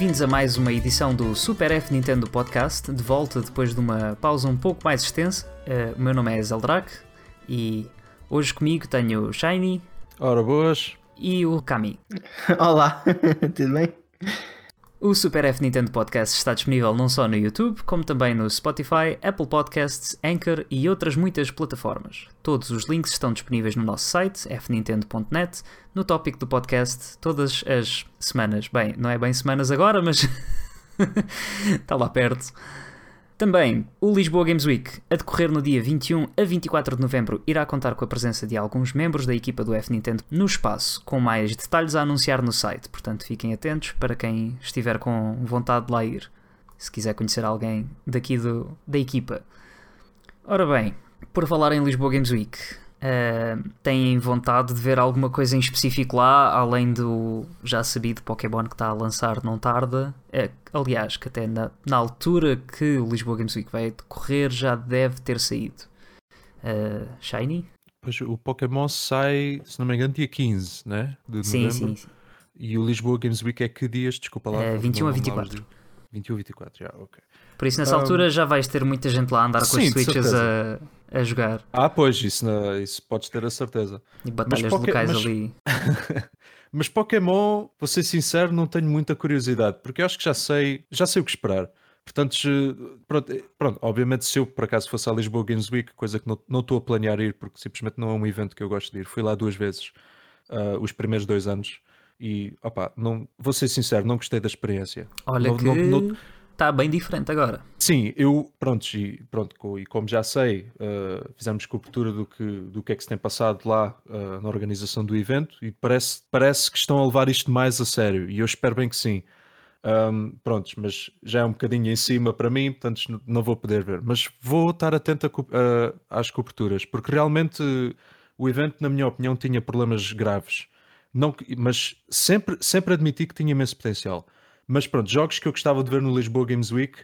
Bem-vindos a mais uma edição do Super F Nintendo Podcast, de volta depois de uma pausa um pouco mais extensa. Uh, o meu nome é Zeldrak e hoje comigo tenho o Shiny. Ora, boas. E o Kami. Olá, tudo bem? O Super F Nintendo Podcast está disponível não só no YouTube, como também no Spotify, Apple Podcasts, Anchor e outras muitas plataformas. Todos os links estão disponíveis no nosso site, fnintendo.net, no tópico do podcast, todas as semanas. Bem, não é bem semanas agora, mas está lá perto. Também, o Lisboa Games Week, a decorrer no dia 21 a 24 de novembro, irá contar com a presença de alguns membros da equipa do F Nintendo no espaço, com mais detalhes a anunciar no site, portanto fiquem atentos para quem estiver com vontade de lá ir, se quiser conhecer alguém daqui do, da equipa. Ora bem, por falar em Lisboa Games Week, Uh, têm vontade de ver alguma coisa em específico lá, além do já sabido Pokémon que está a lançar não tarda. É, aliás, que até na, na, altura que o Lisboa Games Week vai decorrer já deve ter saído. Uh, Shiny? Pois o Pokémon sai, se não me engano, dia 15, né? De sim, novembro. sim, sim. E o Lisboa Games Week é que dias? Desculpa lá. Uh, 21 a 24. 21 a 24, já, ok. Por isso, nessa um, altura já vais ter muita gente lá a andar com sim, as switches a, a jogar. Ah, pois, isso, não, isso podes ter a certeza. E batalhas mas, locais mas, ali. mas Pokémon, vou ser sincero, não tenho muita curiosidade, porque eu acho que já sei, já sei o que esperar. Portanto, pronto, pronto, obviamente se eu por acaso fosse à Lisboa Games Week, coisa que não estou a planear ir, porque simplesmente não é um evento que eu gosto de ir, fui lá duas vezes, uh, os primeiros dois anos, e opa, não, vou ser sincero, não gostei da experiência. Olha não, que... Não, não, está bem diferente agora. Sim, eu, pronto, e, pronto, e como já sei, uh, fizemos cobertura do que, do que é que se tem passado lá uh, na organização do evento e parece, parece que estão a levar isto mais a sério e eu espero bem que sim. Um, prontos, mas já é um bocadinho em cima para mim, portanto não vou poder ver. Mas vou estar atento a, uh, às coberturas, porque realmente o evento, na minha opinião, tinha problemas graves. Não, mas sempre, sempre admiti que tinha imenso potencial. Mas pronto, jogos que eu gostava de ver no Lisboa Games Week.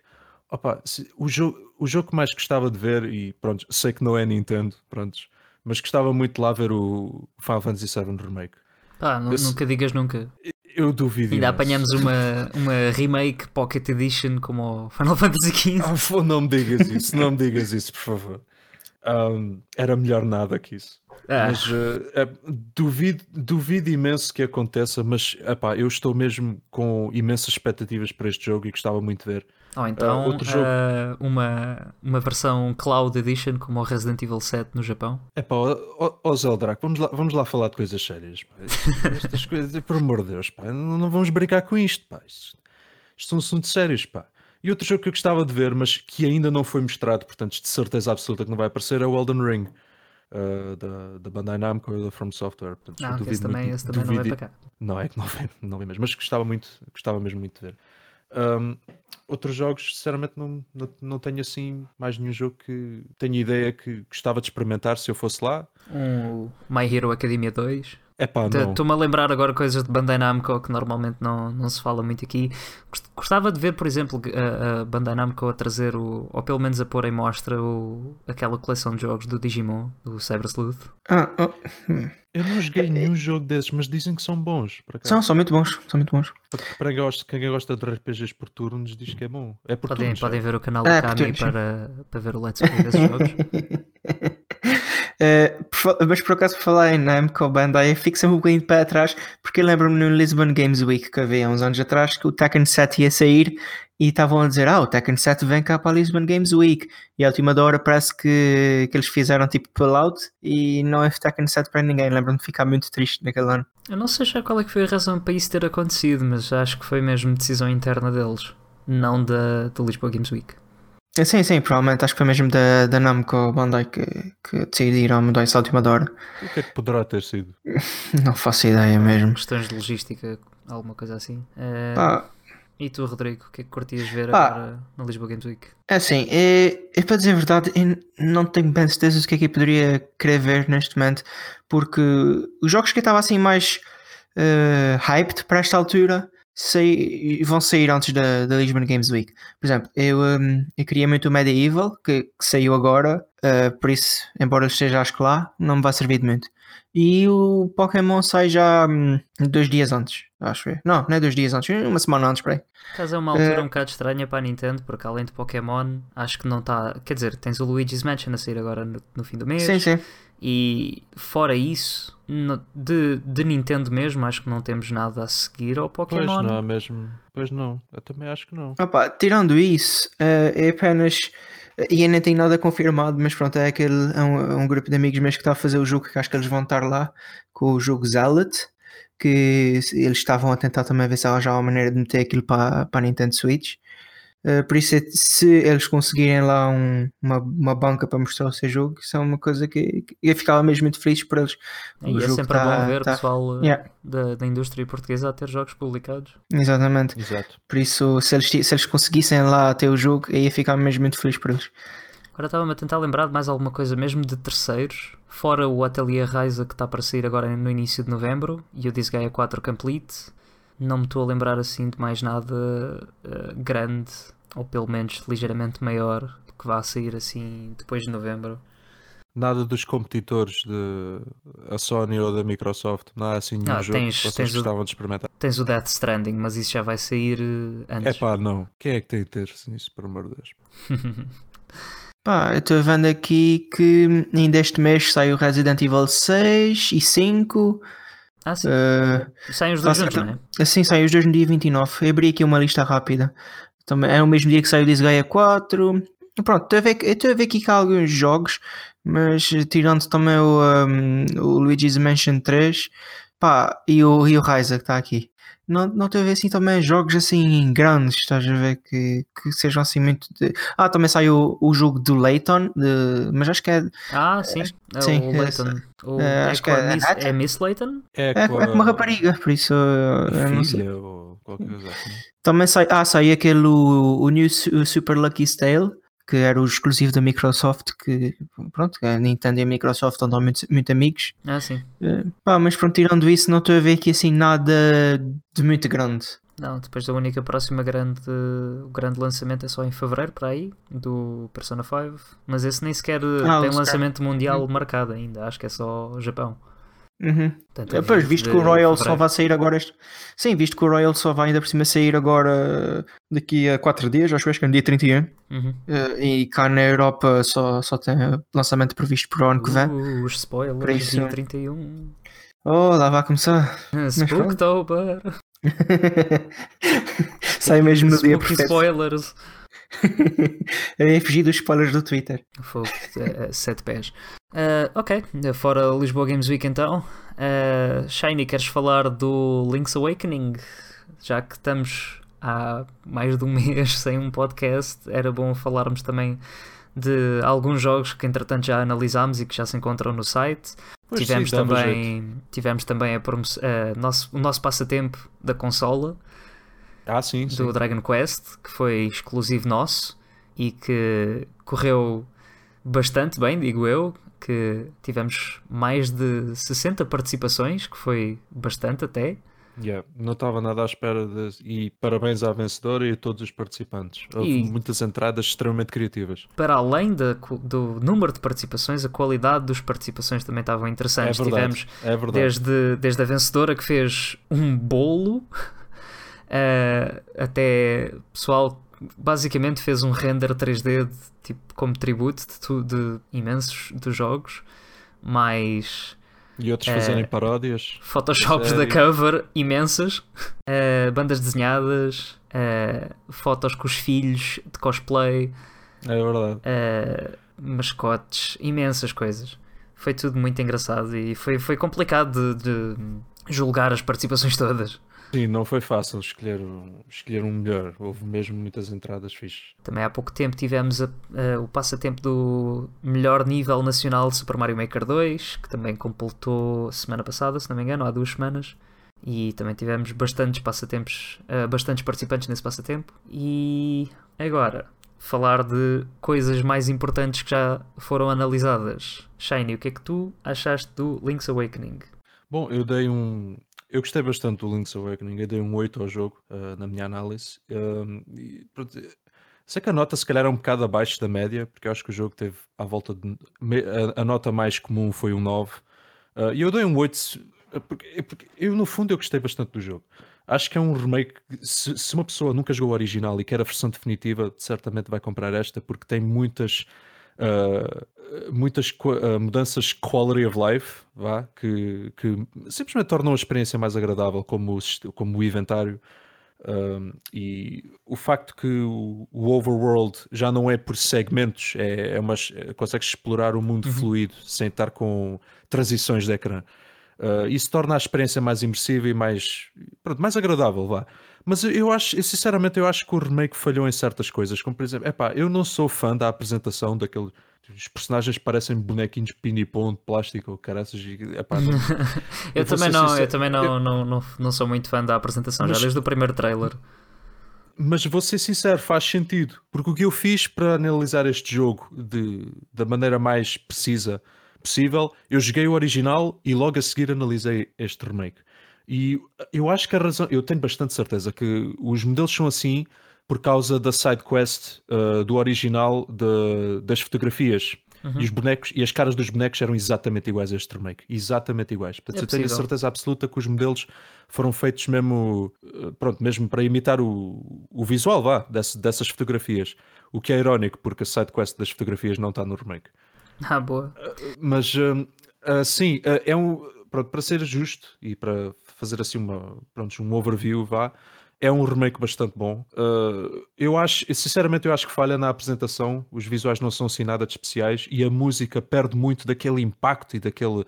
Opa, o, jogo, o jogo que mais gostava de ver, e pronto, sei que não é Nintendo, pronto, mas gostava muito de lá ver o Final Fantasy VII Remake. Pá, eu, nunca digas nunca. Eu duvido. Ainda apanhamos uma, uma remake Pocket Edition como o Final Fantasy XV. Ah, não me digas isso, não me digas isso, por favor. Um, era melhor nada que isso. Ah. Mas uh, é, duvido, duvido imenso que aconteça, mas epá, eu estou mesmo com imensas expectativas para este jogo e gostava muito de ver. Ou então uh, jogo... Uh, uma, uma versão Cloud Edition como o Resident Evil 7 no Japão. É pá, ó Zeldrack, vamos lá, vamos lá falar de coisas sérias. Estas coisas, por amor de Deus, pá, não, não vamos brincar com isto. Pá. Isto, isto são assuntos sérios. Pá. E outro jogo que eu gostava de ver, mas que ainda não foi mostrado, portanto, de certeza absoluta que não vai aparecer, é o Elden Ring. Uh, da, da Bandai Namco e da From Software. Portanto, ah, esse também, esse também duvido, não vem para cá. Não, é que não vem, não vem mesmo, mas gostava, muito, gostava mesmo muito de ver. Um, outros jogos, sinceramente, não, não, não tenho assim mais nenhum jogo que tenho ideia que gostava de experimentar se eu fosse lá. Um My Hero Academia 2. Estou-me a lembrar agora coisas de Bandai Namco que normalmente não, não se fala muito aqui. Gostava de ver, por exemplo, a, a Bandai Namco a trazer, o, ou pelo menos a pôr em mostra o, aquela coleção de jogos do Digimon, do Cyber Sleuth. Ah, oh. Hum. Eu não joguei nenhum jogo desses, mas dizem que são bons. São, são muito bons. São muito bons. Para quem gosta, quem gosta de RPGs por turnos diz que é bom. É por podem, turnos, podem ver o canal do é, Kami para, para ver o Let's Play desses jogos. Uh, mas por acaso, por falar em Namco Bandai, fico sempre um bocadinho para trás, porque eu lembro-me no Lisbon Games Week que havia uns anos atrás que o Tekken 7 ia sair e estavam a dizer: Ah, o Tekken 7 vem cá para a Lisbon Games Week. E à última hora parece que, que eles fizeram tipo pull-out e não é Tekken 7 para ninguém. Lembro-me de ficar muito triste naquele ano. Eu não sei já qual é que foi a razão para isso ter acontecido, mas acho que foi mesmo decisão interna deles, não da, da Lisboa Games Week. Sim, sim, provavelmente acho que foi mesmo da, da Namco Bandai que, que decidiram mudar isso à última hora. O que é que poderá ter sido? Não faço ideia mesmo. Questões de logística, alguma coisa assim. É... Pá. E tu, Rodrigo, o que é que curtias ver Pá. agora na Lisboa Games Week? É assim, é, é para dizer a verdade, não tenho bem certeza do que é que eu poderia querer ver neste momento, porque os jogos que eu estava assim mais uh, hyped para esta altura sair, vão sair antes da, da Lisbon Games Week. Por exemplo, eu, um, eu queria muito o Medieval, que, que saiu agora, uh, por isso, embora esteja acho que lá, não me vai servir de muito. E o Pokémon sai já hum, dois dias antes, acho eu. Não, não é dois dias antes, uma semana antes, peraí. Caso é uma altura Eh, um bocado estranha para a Nintendo, porque além de Pokémon, acho que não está. Quer dizer, tens o Luigi's Mansion a sair agora no, no fim do mês. Sim, sim. E fora isso, no- de, de Nintendo mesmo, acho que não temos nada a seguir ao Pois Pokémon. não, mesmo. Pois não. Eu também acho que não. Opa, tirando isso, eh, é apenas. E nem tenho nada confirmado, mas pronto, é aquele. É um, é um grupo de amigos meus que está a fazer o jogo, que acho que eles vão estar lá com o jogo Zealot. Que eles estavam a tentar também ver se arranjar uma maneira de meter aquilo para, para a Nintendo Switch. Eh, por isso, é- se eles conseguirem lá um- uma, uma banca para mostrar o seu jogo, isso é uma coisa que, que eu ficava mesmo muito feliz por eles. E O é jogo sempre tá- bom ver tá- pessoal uh, Yeah. da, da indústria portuguesa a ter jogos publicados. Exatamente. Exato. Por isso, se eles, se eles conseguissem lá ter o jogo, eu ia ficar mesmo muito feliz por eles. Agora estava-me a tentar lembrar de mais alguma coisa mesmo de terceiros, fora o Atelier Ryza que está para sair agora no início de novembro e o Disgaea 4 Complete. Não me estou a lembrar assim de mais nada eh, grande, ou pelo menos ligeiramente maior, que vá sair assim depois de novembro. Nada dos competidores de a Sony ou da Microsoft. Não há assim nenhum Ah, jogo tens- que vocês tens o- gostavam de experimentar. Tens o Death Stranding, mas isso já vai sair eh, É antes. pá, não. Quem é que tem interesse nisso, por amor de Deus? Pá, eu estou vendo aqui que ainda este mês sai o Resident Evil 6 e 5. ah, sim. eh, Saem os dois juntos, não é? assim saem os dois no dia 29. Eu abri aqui uma lista rápida. Também é o mesmo dia que sai o Disgaea 4. Pronto, eu estou a ver aqui que há alguns jogos, mas tirando também o, um, o Luigi's Mansion 3 pá, e o, e o Ryza que está aqui. Não, não estou a ver assim também jogos assim grandes, estás a ver que, que sejam assim muito. de- Ah, também sai o, o jogo do Layton, de- mas acho que é, Ah, sim. É sim, o é- Layton. O- é, é, acho que é Miss, é Miss Layton? É, é, é com uma rapariga, por isso filha ou qualquer coisa assim. Também sai, ah, sai aquele o, o New Super Lucky Tale, que era o exclusivo da Microsoft, que pronto, a Nintendo e a Microsoft andam muito, muito amigos. Ah, sim. Eh, pá, mas pronto, tirando isso, não estou a ver aqui assim nada de muito grande. Não, depois da única próxima grande, o grande lançamento é só em fevereiro, para aí, do Persona 5. Mas esse nem sequer Ah, tem lançamento mundial marcado ainda, acho que é só o Japão. Uhum. Portanto, é Depois, 20 visto que o Royal só vai sair agora este... Sim, visto que o Royal só vai ainda por cima sair agora daqui a 4 dias, acho que é no dia 31. Uhum. Eh, e cá na Europa só, só tem lançamento previsto para o ano que vem. Uh, os spoilers, Por isso- dia 31. Oh, lá vai começar. Spooktober. Sai mesmo no dia perfeito. spoilers. Eu ia fugir dos spoilers do Twitter. Fogo, é, é, sete pés. Ah, ok, fora Lisboa Games Week então. Ah, Shiny, queres falar do Link's Awakening? Já que estamos há mais de um mês sem um podcast, era bom falarmos também de alguns jogos que entretanto já analisámos e que já se encontram no site. Pois tivemos, sim, também, tivemos também a a nosso, o nosso passatempo da consola Ah, sim, sim. do Dragon Quest, que foi exclusivo nosso e que correu bastante bem, digo eu, que tivemos mais de 60 participações, que foi bastante até. Yeah, Não estava nada à espera de... E parabéns à vencedora e a todos os participantes. Houve E- muitas entradas extremamente criativas. Para além da do número de participações, a qualidade das participações também estavam É interessantes. verdade. Tivemos É verdade. desde, desde a vencedora que fez um bolo eh, até pessoal basicamente fez um render 3D de, tipo, como tributo de, de imensos dos jogos, mais E outros É. fazerem paródias. photoshops da cover imensas, eh, bandas desenhadas, eh, fotos com os filhos de cosplay, É verdade. eh, mascotes, imensas coisas. Foi tudo muito engraçado e foi, foi complicado de, de julgar as participações todas. Sim, não foi fácil escolher um, escolher um melhor. Houve mesmo muitas entradas fixes. Também há pouco tempo tivemos a- a- o passatempo do melhor nível nacional de Super Mario Maker 2, que também completou semana passada, se não me engano, há duas semanas. E também tivemos bastantes passatempos, eh, bastantes participantes nesse passatempo. E agora, falar de coisas mais importantes que já foram analisadas. Shiny, o que é que tu achaste do Link's Awakening? Bom, eu dei um. Eu gostei bastante do Link's Awakening. Eu dei um 8 ao jogo, ah, na minha análise. Um, e, pronto, sei que a nota se calhar é um bocado abaixo da média, porque eu acho que o jogo teve à volta de. A, a nota mais comum foi um 9. Uh, E eu dei um 8 se- porque, porque eu, no fundo, eu gostei bastante do jogo. Acho que é um remake. Se, se uma pessoa nunca jogou o original e quer a versão definitiva, certamente vai comprar esta, porque tem muitas. uh, muitas uh, mudanças quality of life vá, que, que simplesmente tornam a experiência mais agradável, como o, como o inventário. Um, e o facto que o, o overworld já não é por segmentos, é, é umas, é- consegues explorar o mundo fluido sem estar com transições de ecrã. Uh, isso torna a experiência mais imersiva e mais, pronto, mais agradável, vá. Mas eu- eu acho, eu, sinceramente, eu acho que o remake falhou em certas coisas, como por exemplo, epá, eu não sou fã da apresentação daquele. Os personagens parecem bonequinhos pinipom de plástico, caraças, e, epá, não- Eu, vou também não, eu também não, não, não, não sou muito fã da apresentação, Mas- já desde o primeiro trailer. Mas vou ser sincero, faz sentido. Porque o que eu fiz para analisar este jogo de, da maneira mais precisa possível, eu joguei o original e logo a seguir analisei este remake. E eu acho que a razão, eu tenho bastante certeza que os modelos são assim por causa da side quest uh, do original de- das fotografias. E os bonecos e as caras dos bonecos eram exatamente iguais a este remake. Exatamente iguais. Portanto, É eu tenho a certeza absoluta que os modelos foram feitos mesmo, uh, pronto, mesmo para imitar o, o visual vá, desse- dessas fotografias. O que é irónico, porque a side quest das fotografias não está no remake. Ah, boa. Mas hum, ah, sim, ah, é um pronto, para ser justo e para fazer assim uma, pronto, um overview, vá, é um remake bastante bom. Ah, eu acho, sinceramente, eu acho que falha na apresentação. Os visuais não são assim nada de especiais e a música perde muito daquele impacto e daquele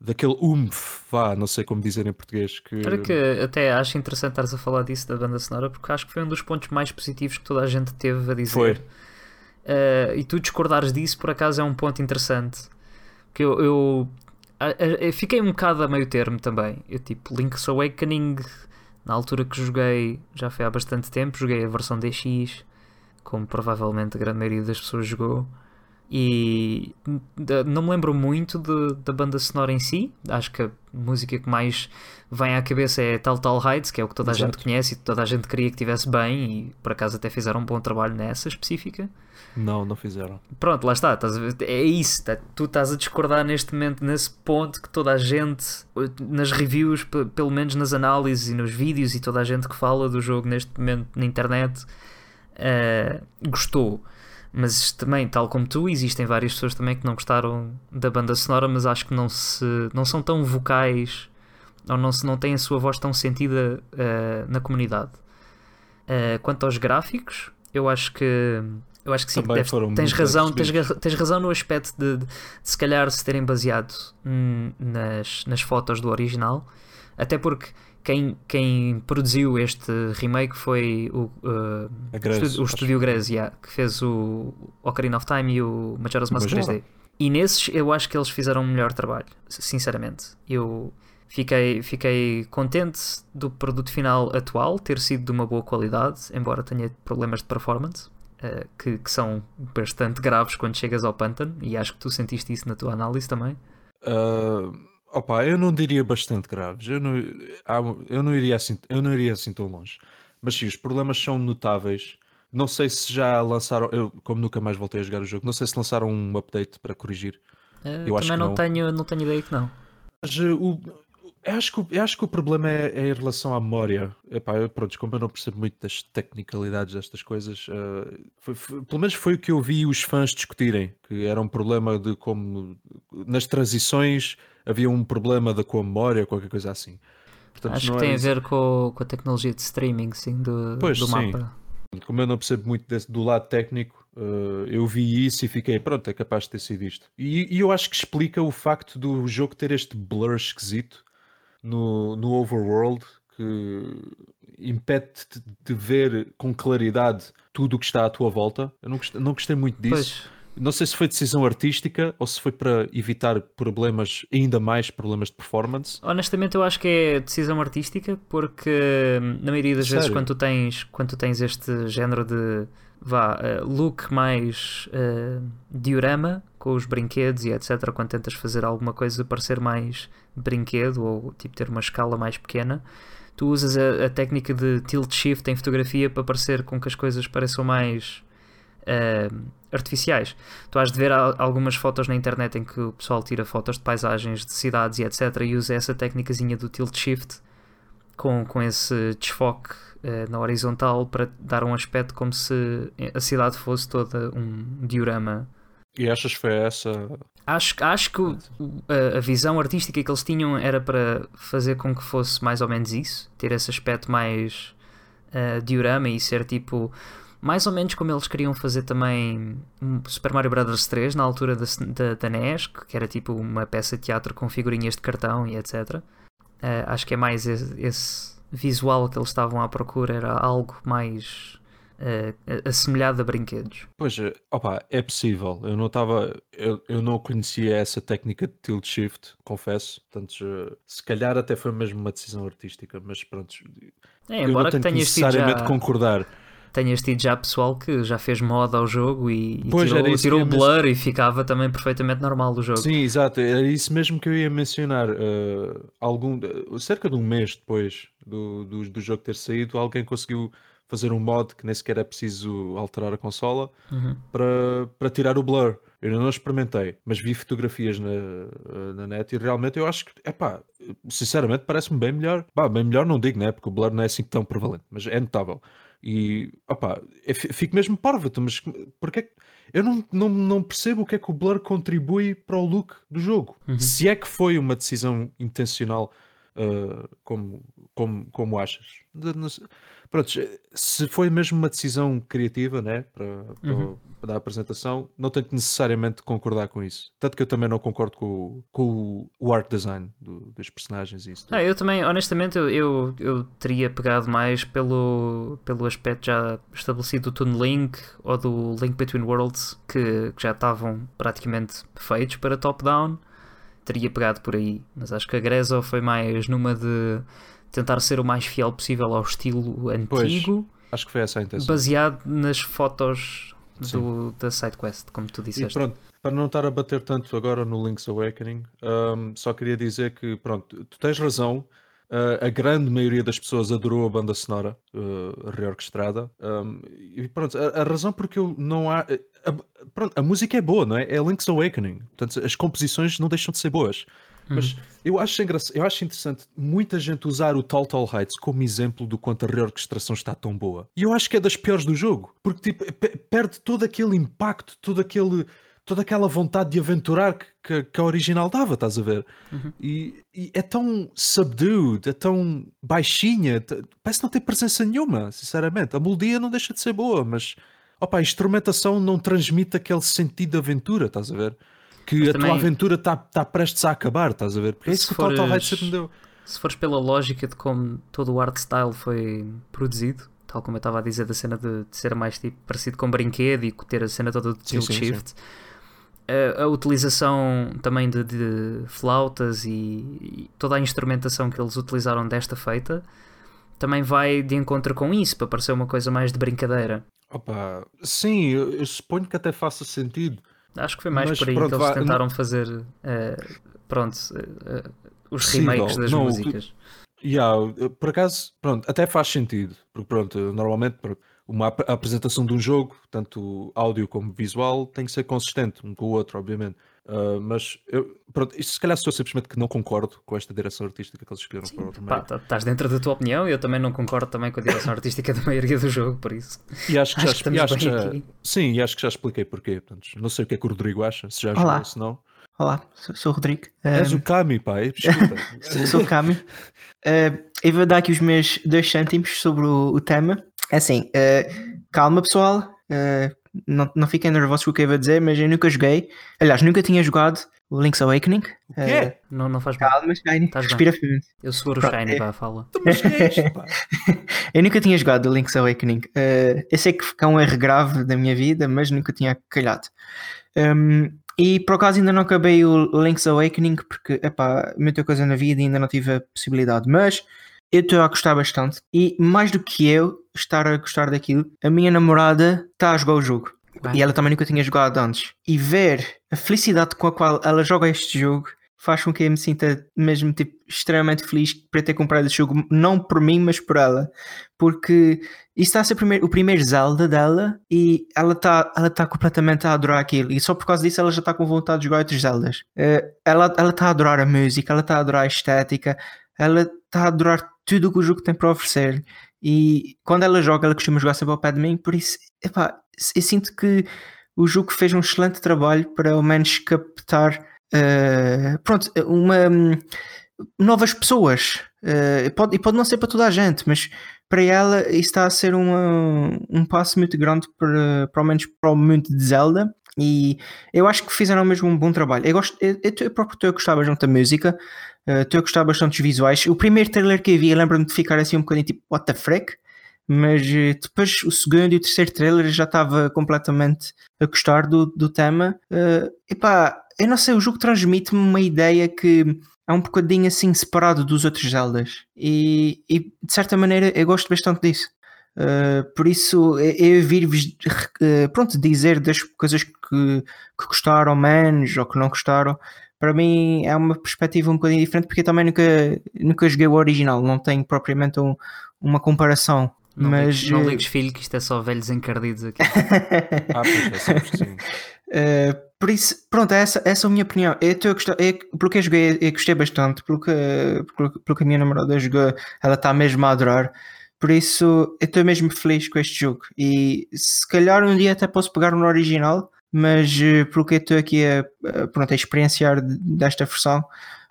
daquele umf, vá, não sei como dizer em português. Que... Para que até acho interessante estares a falar disso da banda sonora, porque acho que foi um dos pontos mais positivos que toda a gente teve a dizer. Foi. Eh, e tu discordares disso, por acaso, é um ponto interessante. Que eu, eu, a- eu fiquei um bocado a meio termo também. Eu, tipo, Link's Awakening, na altura que joguei, já foi há bastante tempo, joguei a versão DX, como provavelmente a grande maioria das pessoas jogou. E não me lembro muito de- da banda sonora em si. Acho que a música que mais vem à cabeça é Tal Tal Heights, que é o que toda a Exato. gente conhece e toda a gente queria que tivesse bem, e por acaso até fizeram um bom trabalho nessa específica. Não, não fizeram. Pronto, lá está, estás é isso, tá- tu estás a discordar neste momento nesse ponto que toda a gente, nas reviews, pe- pelo menos nas análises e nos vídeos, e toda a gente que fala do jogo neste momento na internet eh, gostou. Mas também, tal como tu, existem várias pessoas também que não gostaram da banda sonora, mas acho que não, se, não são tão vocais ou não, se, não têm a sua voz tão sentida eh, na comunidade. Eh, quanto aos gráficos, eu acho que eu acho que sim, que foram tens razão, tens, tens razão no aspecto de, de, de se calhar se terem baseado nas, nas fotos do original, até porque quem, quem produziu este remake foi o, uh, o estúdio Grace, yeah, que fez o Ocarina of Time e o Majora's Mask Majora. 3D. E nesses eu acho que eles fizeram um melhor trabalho, sinceramente. Eu fiquei, fiquei contente do produto final atual ter sido de uma boa qualidade, embora tenha problemas de performance. eh, que, que são bastante graves quando chegas ao pântano, e acho que tu sentiste isso na tua análise também. Ah, opa, eu não diria bastante graves. Eu não, eu não iria assim, eu não iria assim tão longe. Mas sim, os problemas são notáveis. Não sei se já lançaram, eu como nunca mais voltei a jogar o jogo, não sei se lançaram um update para corrigir. Eh, Eu acho também que não, não. Tenho, não tenho ideia que não. Mas eh, o, eu, acho que, o- eu acho que o problema é, é em relação à memória. Epá, eu, pronto, como eu não percebo muito das tecnicalidades destas coisas, eh, foi- foi- pelo menos foi o que eu vi os fãs discutirem, que era um problema de como nas transições havia um problema de com a memória, qualquer coisa assim. Portanto, Acho que tem era a ver com, com a tecnologia de streaming, sim, do, Pois, do sim. mapa. como eu não percebo muito desse- do lado técnico, eh, eu vi isso e fiquei, pronto, é capaz de ter sido isto. E, e eu acho que explica o facto do jogo ter este blur esquisito no, no overworld que impede-te de ver com claridade tudo o que está à tua volta. Eu não gostei, não gostei muito disso. Pois, Não sei se foi decisão artística ou se foi para evitar problemas, ainda mais problemas de performance. honestamente eu acho que é decisão artística porque hum, na maioria das vezes Sério? quando tu tens quando tu tens este género de vá, eh, look mais eh, diorama com os brinquedos e etc quando tentas fazer alguma coisa parecer mais brinquedo ou tipo ter uma escala mais pequena tu usas a, a técnica de tilt shift em fotografia para parecer com que as coisas pareçam mais eh, artificiais. Tu has de ver al- algumas fotos na internet em que o pessoal tira fotos de paisagens de cidades e etc. e usa essa técnicazinha do tilt shift com, com esse desfoque eh, na horizontal para dar um aspecto como se a cidade fosse toda um diorama E achas que foi essa? Acho, acho que o- a, a visão artística que eles tinham era para fazer com que fosse mais ou menos isso, ter esse aspecto mais uh, diorama e ser tipo mais ou menos como eles queriam fazer também Super Mario Bros 3 na altura da, da, da NES, que era tipo uma peça de teatro com figurinhas de cartão e etc. Uh, acho que é mais esse, esse visual que eles estavam à procura, era algo mais uh, assemelhado a brinquedos. Pois, eh, opa, é possível. Eu não estava, eu, eu não conhecia essa técnica de tilt shift, confesso. Portanto, eh, se calhar até foi mesmo uma decisão artística, mas pronto. É, eu embora não que tenho que tenhas necessariamente já... concordar. Tenhas tido já pessoal que já fez moda ao jogo e, e Pois, tirou, tirou o blur e ficava também perfeitamente normal o jogo. Sim, exato. Era isso mesmo que eu ia mencionar. eh, algum, eh, cerca de um mês depois do, do, do jogo ter saído, alguém conseguiu fazer um mod que nem sequer é preciso alterar a consola Uhum. para, para tirar o blur. Eu ainda não experimentei, mas vi fotografias na, eh, na net e realmente eu acho que, epá, sinceramente parece-me bem melhor. Bah, bem melhor não digo, né? Porque o blur não é assim tão prevalente, mas é notável. E, opá, fi- fico mesmo parvo, então, mas porque é que- eu não, não, não percebo o que é que o blur contribui para o look do jogo. Uhum. Se é que foi uma decisão intencional, uh, como, como, como achas? Não. Pronto, se foi mesmo uma decisão criativa, né, para, para, Uhum. para a apresentação, não tenho que necessariamente concordar com isso. Tanto que eu também não concordo com, o- com o, art design do- dos personagens e isso. Ah, eu também, honestamente, eu, eu, eu teria pegado mais pelo, pelo aspecto já estabelecido do Toon Link ou do Link Between Worlds, que, que já estavam praticamente feitos para top-down. Teria pegado por aí, mas acho que a Grezzo foi mais numa de tentar ser o mais fiel possível ao estilo antigo, Acho que foi essa a intenção. baseado nas fotos do, da SideQuest, como tu E disseste. pronto, para não estar a bater tanto agora no Link's Awakening, um, só queria dizer que, pronto, tu tens razão. Uh, a grande maioria das pessoas adorou a banda sonora uh, reorquestrada. um, e pronto, a, a razão porque eu não há. a- pronto, a música é boa, não é? É Link's Awakening. Portanto, as composições não deixam de ser boas. Mas eu acho, eu acho interessante muita gente usar o Tall Tall Heights como exemplo do quanto a reorquestração está tão boa. E eu acho que é das piores do jogo, porque tipo, pe- perde todo aquele impacto, todo aquele, toda aquela vontade de aventurar que, que, que a original dava, estás a ver? E, e é tão subdued, é tão baixinha, parece não ter presença nenhuma, sinceramente. A melodia não deixa de ser boa, mas opa, a instrumentação não transmite aquele sentido de aventura, estás a ver? Que Mas a também- tua aventura está tá prestes a acabar, estás a ver? Porque é Se isso que o Total sempre me deu. se fores pela lógica de como todo o art style foi produzido, tal como eu estava a dizer da cena de, de ser mais tipo parecido com brinquedo e ter a cena toda de Sim, tilt sim, shift, a, a utilização também de, de flautas e, e toda a instrumentação que eles utilizaram desta feita também vai de encontro com isso para parecer uma coisa mais de brincadeira. Opa, sim, eu, eu suponho que até faça sentido. Acho que foi mais Mas por aí pronto, que eles tentaram fazer eh, pronto, eh, os Possível. remakes das Não, o que- músicas. Yeah, por acaso, pronto, até faz sentido. Porque, pronto, normalmente pronto, uma ap- apresentação de um jogo, tanto áudio como visual, tem que ser consistente um com o outro, obviamente. Ah, mas, eu, pronto, isto se calhar sou simplesmente que não concordo com esta direção artística que eles escolheram para o remake. tá- estás dentro da tua opinião, eu também não concordo também com a direção artística da maioria do jogo, por isso. E acho que já, acho que e acho que bem já- aqui. sim, e acho que já expliquei porquê. Portanto, não sei o que é que o Rodrigo acha, se já Olá. jogou, se não. Olá, sou, sou o Rodrigo. És Um, o Kami, pai. Sou, sou o Cami. Uh, eu vou dar aqui os meus dois cêntimos sobre o, o tema. É assim, uh, calma pessoal, uh, não, não fiquem nervosos com o que eu vou dizer, mas eu nunca joguei. Aliás, nunca tinha jogado o Link's Awakening. O quê? Não, não faz mal. Calma, Shiny, bem. respira fundo. Eu seguro o Shiny, é- vá, fala. Pá? Eu nunca tinha jogado o Link's Awakening. Uh, eu sei que é um erro grave da minha vida, mas nunca tinha calhado. Um, e por acaso ainda não acabei o Link's Awakening porque, epá, muita coisa na vida e ainda não tive a possibilidade. Mas eu estou a gostar bastante. E mais do que eu estar a gostar daquilo, a minha namorada está a jogar o jogo. Ué. E ela também nunca tinha jogado antes. E ver a felicidade com a qual ela joga este jogo faz com que eu me sinta mesmo tipo, extremamente feliz por ter comprado esse jogo, não por mim, mas por ela, porque isso está a ser o primeiro, o primeiro Zelda dela e ela está ela tá completamente a adorar aquilo, e só por causa disso ela já está com vontade de jogar outros Zeldas. Uh, ela está a adorar a música, ela está a adorar a estética, ela está a adorar tudo o que o jogo tem para oferecer. E quando ela joga, ela costuma jogar sempre ao pé de mim, por isso, epá, eu sinto que o jogo fez um excelente trabalho para ao menos captar uh, pronto, uma, novas pessoas. Uh, pode, e pode não ser para toda a gente, mas para ela isso está a ser uma, um passo muito grande para, para ao menos para o momento de Zelda. E eu acho que fizeram mesmo um bom trabalho. Eu, gosto, eu, eu, eu próprio estou a gostar bastante da música, uh, estou a gostar bastante dos visuais. O primeiro trailer que eu vi, lembro-me de ficar assim um bocadinho tipo, what the mas eh, depois o segundo e o terceiro trailer já estava completamente a gostar do, do tema. Uh, epá, eu não sei, o jogo transmite-me uma ideia que é um bocadinho assim separado dos outros Zeldas e, e de certa maneira eu gosto bastante disso. Uh, por isso eu vir-vos pronto, dizer das coisas que, que gostaram menos ou que não gostaram para mim é uma perspectiva um bocadinho diferente porque eu também nunca, nunca joguei o original, não tenho propriamente um, uma comparação não mas... Ligues, não ligues filho que isto é só velhos encardidos aqui. ah, pois é, sim. Uh, por isso, pronto, é essa, essa é a minha opinião. Eu estou a gostar, eu, pelo que eu joguei, eu gostei bastante, pelo que, pelo, pelo que a minha namorada jogou, ela está mesmo a adorar. Por isso, eu estou mesmo feliz com este jogo. E se calhar um dia até posso pegar no original, mas uh, pelo que eu estou aqui a, a, pronto, a experienciar desta versão,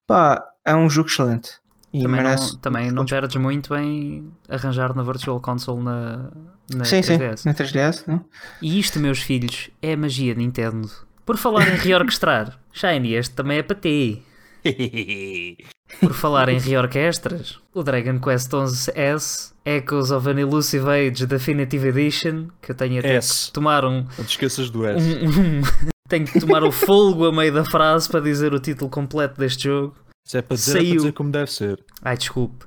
pá, é um jogo excelente. E também merece... não, também não perdes muito em arranjar na Virtual Console na, na sim, 3DS. Sim, na 3DS. Não? E isto, meus filhos, é a magia Nintendo. Por falar em reorquestrar, Shiny, este também é para ti. Por falar em reorquestras, o Dragon Quest 11S Echoes of an Elusive Age Definitive Edition, que eu tenho até S. que tomar um. Não te esqueças do S. um, um tenho que tomar o folgo a meio da frase para dizer o título completo deste jogo. Se é para dizer, é para dizer como deve ser. Ai, desculpe.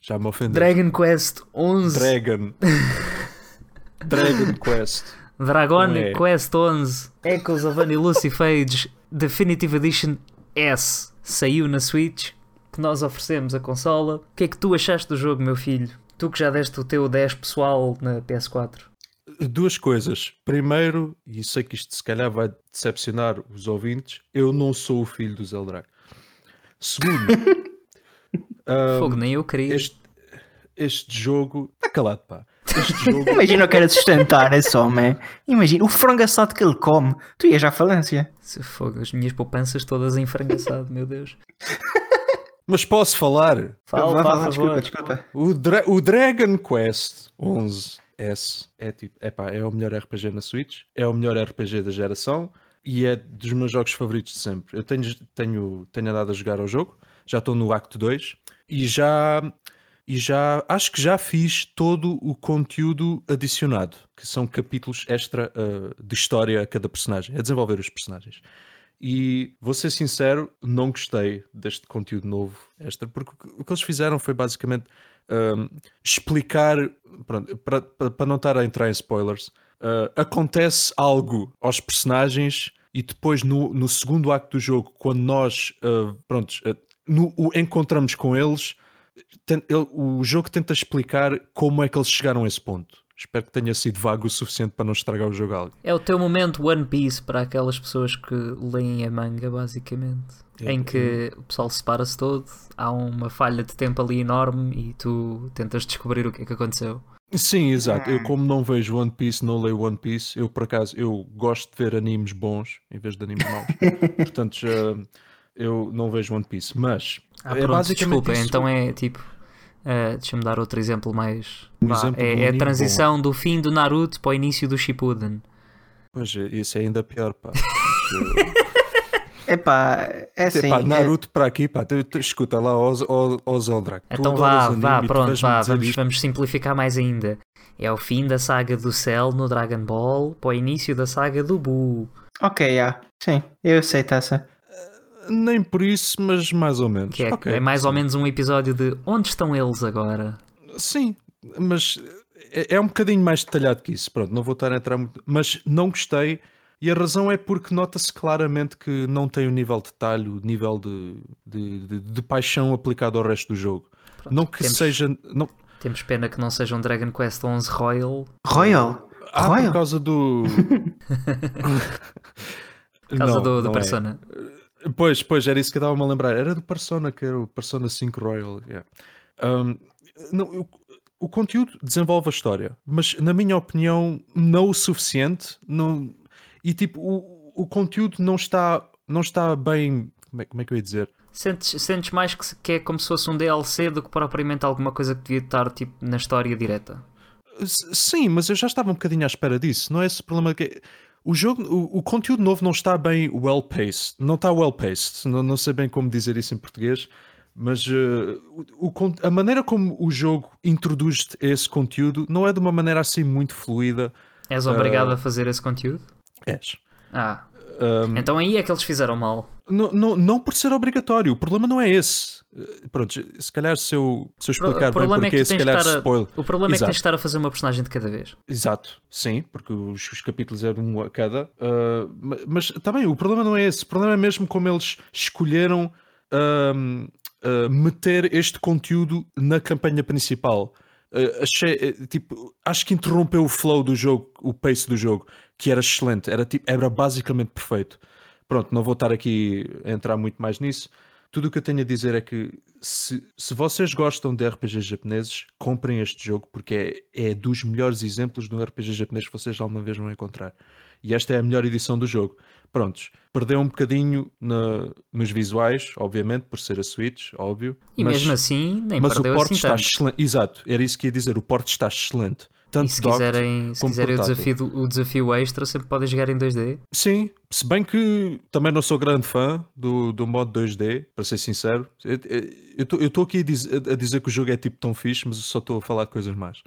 Já me ofendeu. Dragon Quest 11. Dragon. Dragon Quest. Dragon é. Quest 11 Echoes of an Elusive Age Definitive Edition S saiu na Switch que nós oferecemos a consola. O que é que tu achaste do jogo, meu filho? Tu que já deste o teu 10 pessoal na PS4. Duas coisas. Primeiro, e sei que isto se calhar vai decepcionar os ouvintes, eu não sou o filho do Zeldrag. Segundo, um, Fogo, nem eu queria. Este, este jogo. Está calado, pá. Este jogo. Imagina eu quero sustentar esse homem. Imagina o frango assado que ele come. Tu ias à falência. Se fogo, as minhas poupanças todas em frango assado, meu Deus. Mas posso falar? Fala, fala, desculpa, desculpa. O, Dra o Dragon Quest 11S é tipo, epá, é o melhor RPG na Switch, é o melhor RPG da geração e é dos meus jogos favoritos de sempre. Eu tenho, tenho, tenho andado a jogar ao jogo, já estou no Acto 2 e já, e já acho que já fiz todo o conteúdo adicionado, que são capítulos extra uh, de história a cada personagem, a desenvolver os personagens. E vou ser sincero, não gostei deste conteúdo novo extra, porque o que eles fizeram foi basicamente um, explicar, para, para não estar a entrar em spoilers, uh, acontece algo aos personagens e depois no, no segundo acto do jogo, quando nós uh, prontos, uh, no, o, encontramos com eles, ele, o jogo tenta explicar como é que eles chegaram a esse ponto. Espero que tenha sido vago o suficiente para não estragar o jogo a alguém. É o teu momento One Piece para aquelas pessoas que leem a manga, basicamente. É, em que o pessoal separa-se todo, há uma falha de tempo ali enorme e tu tentas descobrir o que é que aconteceu. Sim, exato. Eu como não vejo One Piece, não leio One Piece, eu por acaso eu gosto de ver animes bons em vez de animes maus. Portanto, já, eu não vejo One Piece. Mas Ah, é pronto, basicamente desculpa, isso. então é tipo. eh, Deixa-me dar outro exemplo mais. Um exemplo é, é a transição do fim do Naruto para o início do Shippuden. Pois é, isso é ainda pior, pá. Epá, é assim. pá, é- Naruto para aqui, pá, tu- tu- escuta lá. Tu Então vá, anime vá, pronto, vá, vamos, vamos simplificar mais ainda. É o fim da saga do Cell no Dragon Ball para o início da saga do Buu. Ok, já. Sim, eu aceito essa. Nem por isso, mas mais ou menos. Que é, Ok, é mais ou menos um episódio de onde estão eles agora? Sim, mas é, é um bocadinho mais detalhado que isso. Pronto, não vou estar a entrar muito. Mas não gostei. E a razão é porque nota-se claramente que não tem o nível de detalhe, o nível de, de, de, de paixão aplicado ao resto do jogo. Pronto, não que temos, seja. Não, temos pena que não seja um Dragon Quest 11 Royal. Royal? ah, Royal? por causa do. Por causa Não, do, do não é. Pois, pois, era isso que eu estava-me a lembrar. Era do Persona, que era o Persona 5 Royal. yeah. Um, não, o, o conteúdo desenvolve a história, mas na minha opinião, não o suficiente. Não, e tipo, o, o conteúdo não está, não está bem. Como é, como é que eu ia dizer? Sentes, sentes mais que, que é como se fosse um DLC do que propriamente alguma coisa que devia estar tipo, na história direta. Sim, mas eu já estava um bocadinho à espera disso. Não é esse o problema que. O jogo, o, o conteúdo novo não está bem well paced. Não está well paced. Não, não sei bem como dizer isso em português. Mas eh, o, a maneira como o jogo introduz esse conteúdo não é de uma maneira assim muito fluida. És obrigado a fazer esse conteúdo? És. Ah, Um, então aí é que eles fizeram mal. Não, não, não por ser obrigatório. O problema não é esse. Eh, Pronto, se calhar se eu, se eu explicar bem é que porque, tu se calhar a- spoiler. O problema é que Exato. tens de estar a fazer uma personagem de cada vez. Exato, sim, porque os, os capítulos eram um a cada. ma- mas também o problema não é esse. O problema é mesmo como eles escolheram ahm, ah, meter este conteúdo na campanha principal. Achei, tipo, acho que interrompeu o flow do jogo, o pace do jogo, que era excelente, era, tipo, era basicamente perfeito. Pronto, não vou estar aqui a entrar muito mais nisso. Tudo o que eu tenho a dizer é que se, se vocês gostam de RPGs japoneses, comprem este jogo porque é, é dos melhores exemplos de um RPG japonês que vocês alguma vez vão encontrar. E esta é a melhor edição do jogo. Prontos, perdeu um bocadinho na- nos visuais, obviamente, por ser a Switch, óbvio. E mas, mesmo assim, nem mas o perdeu porte assim está tanto. excelente. Exato, era isso que ia dizer. O porte está excelente. Tanto E se quiserem, se quiserem o, desafio, o desafio extra, sempre podem jogar em 2D. Sim, se bem que também não sou grande fã do, do modo 2D, para ser sincero. Eu estou aqui a dizer, a dizer que o jogo é tipo tão fixe, mas só estou a falar de coisas más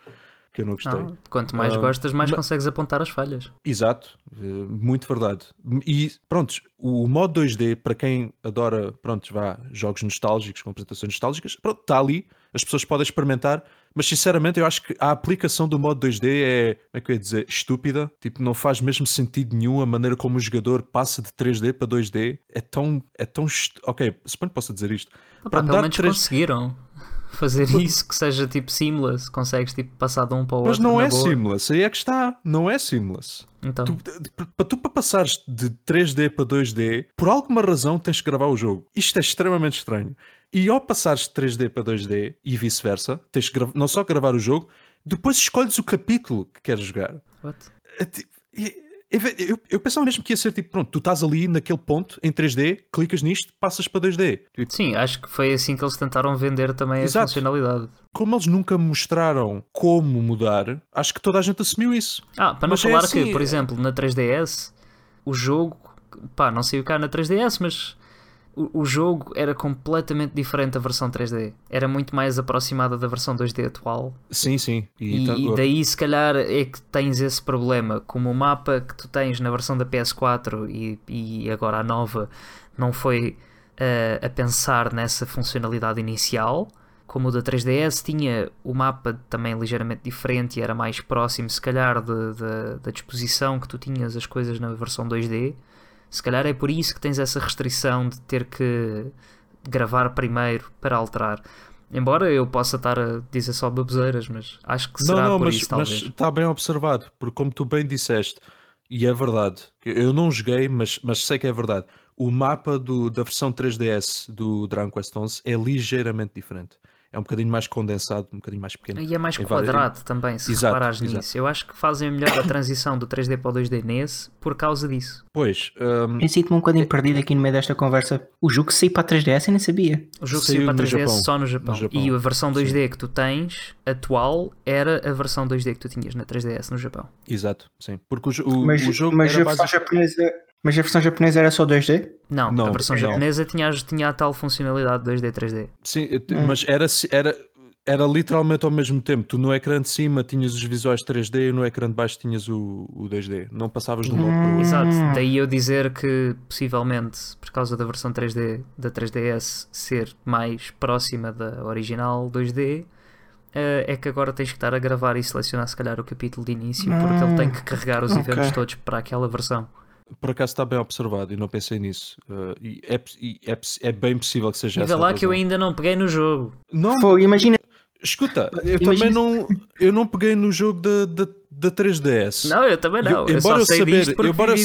que eu não gostei. Não, quanto mais Ah, gostas, mais ma- consegues apontar as falhas. Exato, eh, muito verdade. E pronto, o modo 2D, para quem adora, pronto, vá, jogos nostálgicos, com apresentações nostálgicas, pronto, está ali, as pessoas podem experimentar, mas sinceramente eu acho que a aplicação do modo 2D é, como é que eu ia dizer, estúpida. Tipo, não faz mesmo sentido nenhum a maneira como o jogador passa de 3D para 2D. É tão, é tão, est- ok, suponho que possa dizer isto. Opa, Para pelo menos de 3 conseguiram fazer isso, que seja tipo seamless, consegues tipo passar de um para o Mas outro. não na é boa. seamless, aí é que está, não é seamless. Então, Tu- para tu para passares de 3D para 2D, por alguma razão tens que gravar o jogo. Isto é extremamente estranho. E ao passares de 3D para 2D e vice-versa, tens que não só gravar o jogo, depois escolhes o capítulo que queres jogar. what? É ti- e- e- Eu, eu pensava mesmo que ia ser tipo, pronto, tu estás ali naquele ponto em 3D, clicas nisto, passas para 2D. Tipo, Sim, acho que foi assim que eles tentaram vender também a Exato. funcionalidade. como eles nunca mostraram como mudar, acho que toda a gente assumiu isso. Ah, para não Mas é falar assim, que, por é- exemplo, na 3DS, o jogo, pá, não saiu cá na 3DS, mas o, o jogo era completamente diferente da versão 3D. Era muito mais aproximada da versão 2D atual. Sim, sim. E, tá- e daí, se calhar, é que tens esse problema. Como o mapa que tu tens na versão da PS4 e, e agora a nova não foi eh, a pensar nessa funcionalidade inicial. Como o da 3DS tinha o mapa também ligeiramente diferente e era mais próximo, se calhar, de- de- da disposição que tu tinhas as coisas na versão 2D. Se calhar é por isso que tens essa restrição de ter que gravar primeiro para alterar. Embora eu possa estar a dizer só baboseiras, mas acho que será não, não, por mas, isso, mas talvez. está bem observado, porque como tu bem disseste, e é verdade, eu não joguei, mas, mas sei que é verdade, o mapa do, da versão 3DS do Dragon Quest 11 é ligeiramente diferente. É um bocadinho mais condensado, um bocadinho mais pequeno. E é mais Tem várias- quadrado também, se Exato, reparares exato. nisso. Eu acho que fazem melhor a transição do 3D para o 2D nesse por causa disso. Pois, hum, Eu sinto-me um bocadinho perdido aqui no meio desta conversa. O jogo saiu para a 3DS eu nem sabia. O jogo Saiu saiu para no 3DS Japão. só no Japão. No Japão, E a versão 2D que tu tens, atual, era a versão 2D que tu tinhas na 3DS no Japão. exato, sim. Porque o, o, Mas, o jogo mas, era a versão japonesa, mas a versão japonesa era só 2D? Não, Não, a versão não. japonesa tinha, tinha a tal funcionalidade 2D 3D. Sim, Hum. mas era, era, era literalmente ao mesmo tempo. Tu no ecrã de cima tinhas os visuais 3D e no ecrã de baixo tinhas o, o 2D. Não passavas de um modo para o outro. Exato, daí eu dizer que possivelmente por causa da versão 3D da 3DS ser mais próxima da original 2D, eh, é que agora tens que estar a gravar e selecionar se calhar o capítulo de início, porque ele tem que carregar os ok. eventos todos para aquela versão. Por acaso está bem observado e não pensei nisso. Uh, e é, e é, é bem possível que seja E essa vê a lá que eu ainda não peguei no jogo. Não, Fogo, imagina. escuta, eu Imagina também não, eu não peguei no jogo da, da, da 3DS. Não, eu também não. Eu, embora só sei saber- embora.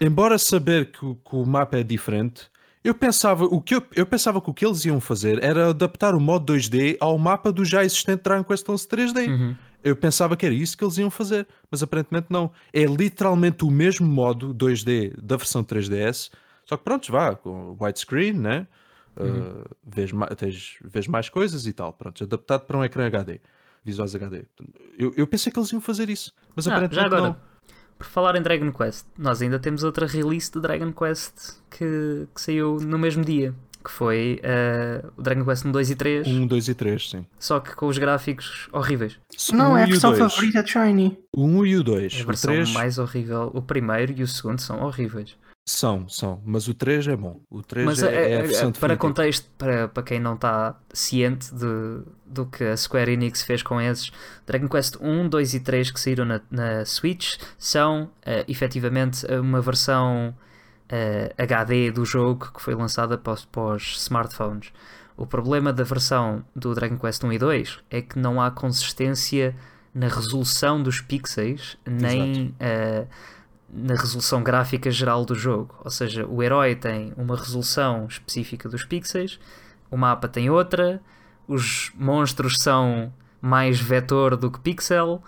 Embora saber que, o- que o mapa é diferente, eu pensava, o que eu, eu pensava que o que eles iam fazer era adaptar o modo 2D ao mapa do já existente Dragon Quest 11 3D. Uhum. Eu pensava que era isso que eles iam fazer, mas aparentemente não. É literalmente o mesmo modo 2D da versão 3DS, só que pronto, vá, com widescreen, né? Uh, vês, ma- tens- vês mais coisas e tal, pronto, adaptado para um ecrã HD, visuais HD. Eu, eu pensei que eles iam fazer isso, mas Ah, aparentemente já agora, não. por falar em Dragon Quest, nós ainda temos outra release de Dragon Quest que, que saiu no mesmo dia, que foi eh, o Dragon Quest 1, 2 e 3, 1, 2 Um, e 3, sim. só que com os gráficos horríveis. Não, Um é a o versão favorita de Shiny. O 1 e o 2. A O versão 3 mais horrível, o primeiro e o segundo são horríveis. são, são. Mas o 3 é bom. O 3 Mas é, eh, é a eh, versão para contexto, para, para quem não está ciente de, do que a Square Enix fez com esses, Dragon Quest 1, 2 e 3 que saíram na, na Switch são eh, efetivamente uma versão eh, HD do jogo que foi lançada para os, para os smartphones. O problema da versão do Dragon Quest 1 e 2 é que não há consistência na resolução dos pixels, nem eh, na resolução gráfica geral do jogo. Ou seja, o herói tem uma resolução específica dos pixels, o mapa tem outra, os monstros são mais vetor do que pixel,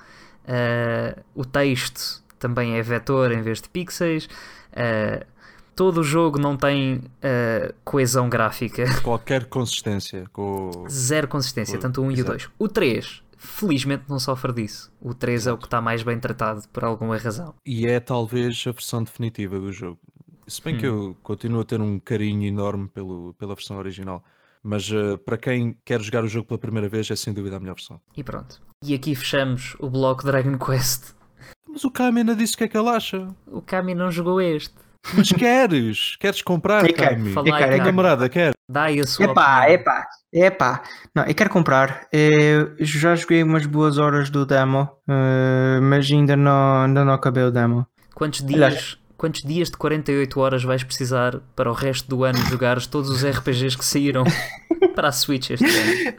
eh, o texto também é vetor em vez de pixels. eh, todo o jogo não tem eh, coesão gráfica. Qualquer consistência com Zero consistência, O- tanto o 1 e o exato. 2. O 3, felizmente, não sofre disso. O 3 é o que está mais bem tratado por alguma razão. E é talvez a versão definitiva do jogo. Se bem que Hum. eu continuo a ter um carinho enorme pelo, pela versão original. Mas eh, para quem quer jogar o jogo pela primeira vez, é sem dúvida a melhor versão. E pronto. E aqui fechamos o bloco Dragon Quest. Mas o Kami ainda disse o que é que ele acha. O Kami não jogou este. Mas queres? queres comprar, Eu quero, Kami? Fala eu quero, eu quero. Namorada, quer? Dá aí a sua Epá, opinião. epá, epá. Não, eu quero comprar. Eu já joguei umas boas horas do demo, eh, mas ainda não, ainda não acabei o demo. Quantos Aliás- dias, quantos dias de 48 horas vais precisar para o resto do ano jogares todos os RPGs que saíram para a Switch este ano?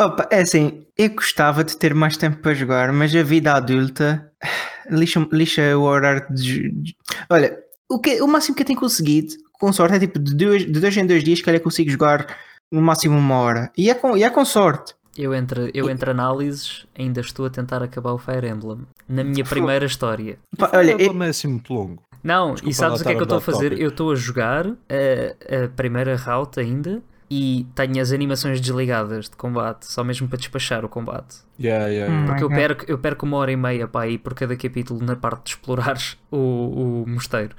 Opa, é assim, eu gostava de ter mais tempo para jogar, mas a vida adulta lixa, lixa o horário de. de- Olha, o, que, o máximo que eu tenho conseguido, com sorte, é tipo de dois, de dois em dois dias que eu consigo jogar no máximo uma hora. E é com, e é com sorte. Eu entre, eu entre análises ainda estou a tentar acabar o Fire Emblem. Na minha primeira história. Pá, olha, eu- Não é assim muito longo. Não, Desculpa e sabes o que é que eu estou a fazer? Eu estou a jogar a, a primeira route ainda e tenho as animações desligadas de combate, só mesmo para despachar o combate. Yeah, yeah, Hum. yeah. Porque eu perco, eu perco uma hora e meia para ir por cada capítulo na parte de explorares o, o mosteiro.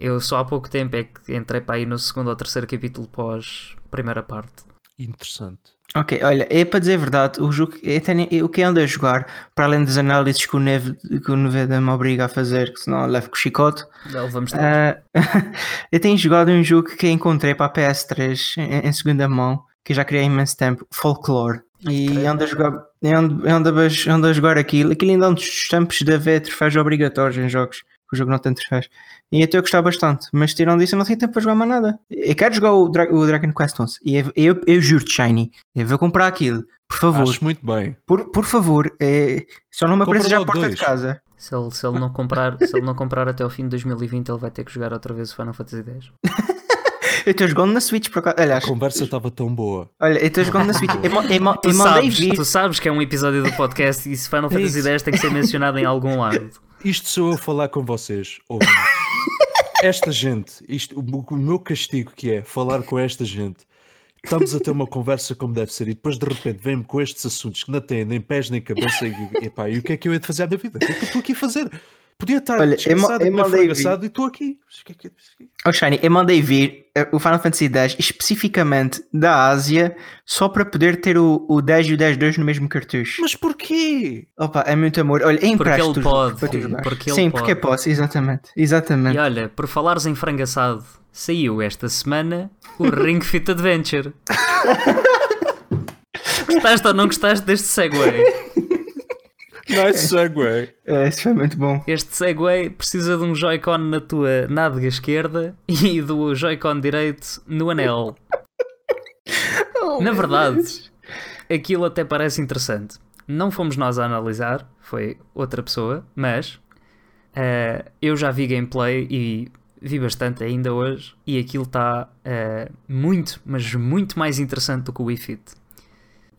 Eu só há pouco tempo é que entrei para aí no segundo ou terceiro capítulo pós primeira parte. Interessante. Ok, olha, é para dizer a verdade, o jogo eu tenho, eu- o que ando a jogar, para além das análises que o, Neve, que o Neveda me obriga a fazer, que senão eu levo com o chicote, levamos tempo. ah, eu tenho jogado um jogo que encontrei para a PS3 em, em segunda mão, que eu já criei há imenso tempo, Folklore. E ando a jogar, ando, ando, a, ando a jogar aquilo, aquilo ainda é um dos estampos de haver troféus obrigatórios em jogos, o jogo não tem troféus. E eu estou a gostar bastante, mas tirando disso eu não tenho tempo para jogar mais nada. Eu quero jogar o, Dra- o Dragon Quest 11 e eu, eu, eu juro-te, Shiny, eu vou comprar aquilo, por favor, Acho muito bem. por, por favor, é, só não me apareça já à porta dois. de casa. Se, ele, se, ele não comprar, se ele não comprar até ao fim de 2020, ele vai ter que jogar outra vez o Final Fantasy X. Eu estou jogando na Switch por acaso. Aliás, A conversa estava tão boa. olha, eu estou jogando na Switch. Eu, eu, Tu eu mandei sabes, tu sabes que é um episódio do podcast e se Final Fantasy isso. X tem que ser mencionado em algum lado. Isto sou eu a falar com vocês. ouvintes. esta gente, isto, o, o meu castigo que é falar com esta gente. Estamos a ter uma conversa como deve ser e depois de repente vem-me com estes assuntos que não têm nem pés nem cabeça e, epá, e o que é que eu hei de fazer à minha vida? O que é que eu estou aqui a fazer? Podia estar Olha, eu descansado eu e comer mandei frango vir. assado e estou aqui. Que é que- Oh, Shiny, eu mandei vir eh, o Final Fantasy X especificamente da Ásia só para poder ter o, o 10 e o 10-2 no mesmo cartucho. Mas porquê? Opa, é muito amor. Olha, eu Porque ele pode, para tu jogares. porque ele Sim, pode. porque eu posso, exatamente. Exatamente. E olha, por falares em frangaçado, saiu esta semana o Ring Fit Adventure. gostaste ou não gostaste deste segue? Nice segue. É, isso foi muito bom. Este Segway precisa de um Joy-Con na tua nádega esquerda e do Joy-Con direito no anel. Oh, Na verdade, Deus. aquilo até parece interessante. Não fomos nós a analisar, foi outra pessoa, mas eh, eu já vi gameplay e vi bastante ainda hoje e aquilo está eh, muito, mas muito mais interessante do que o Wii Fit.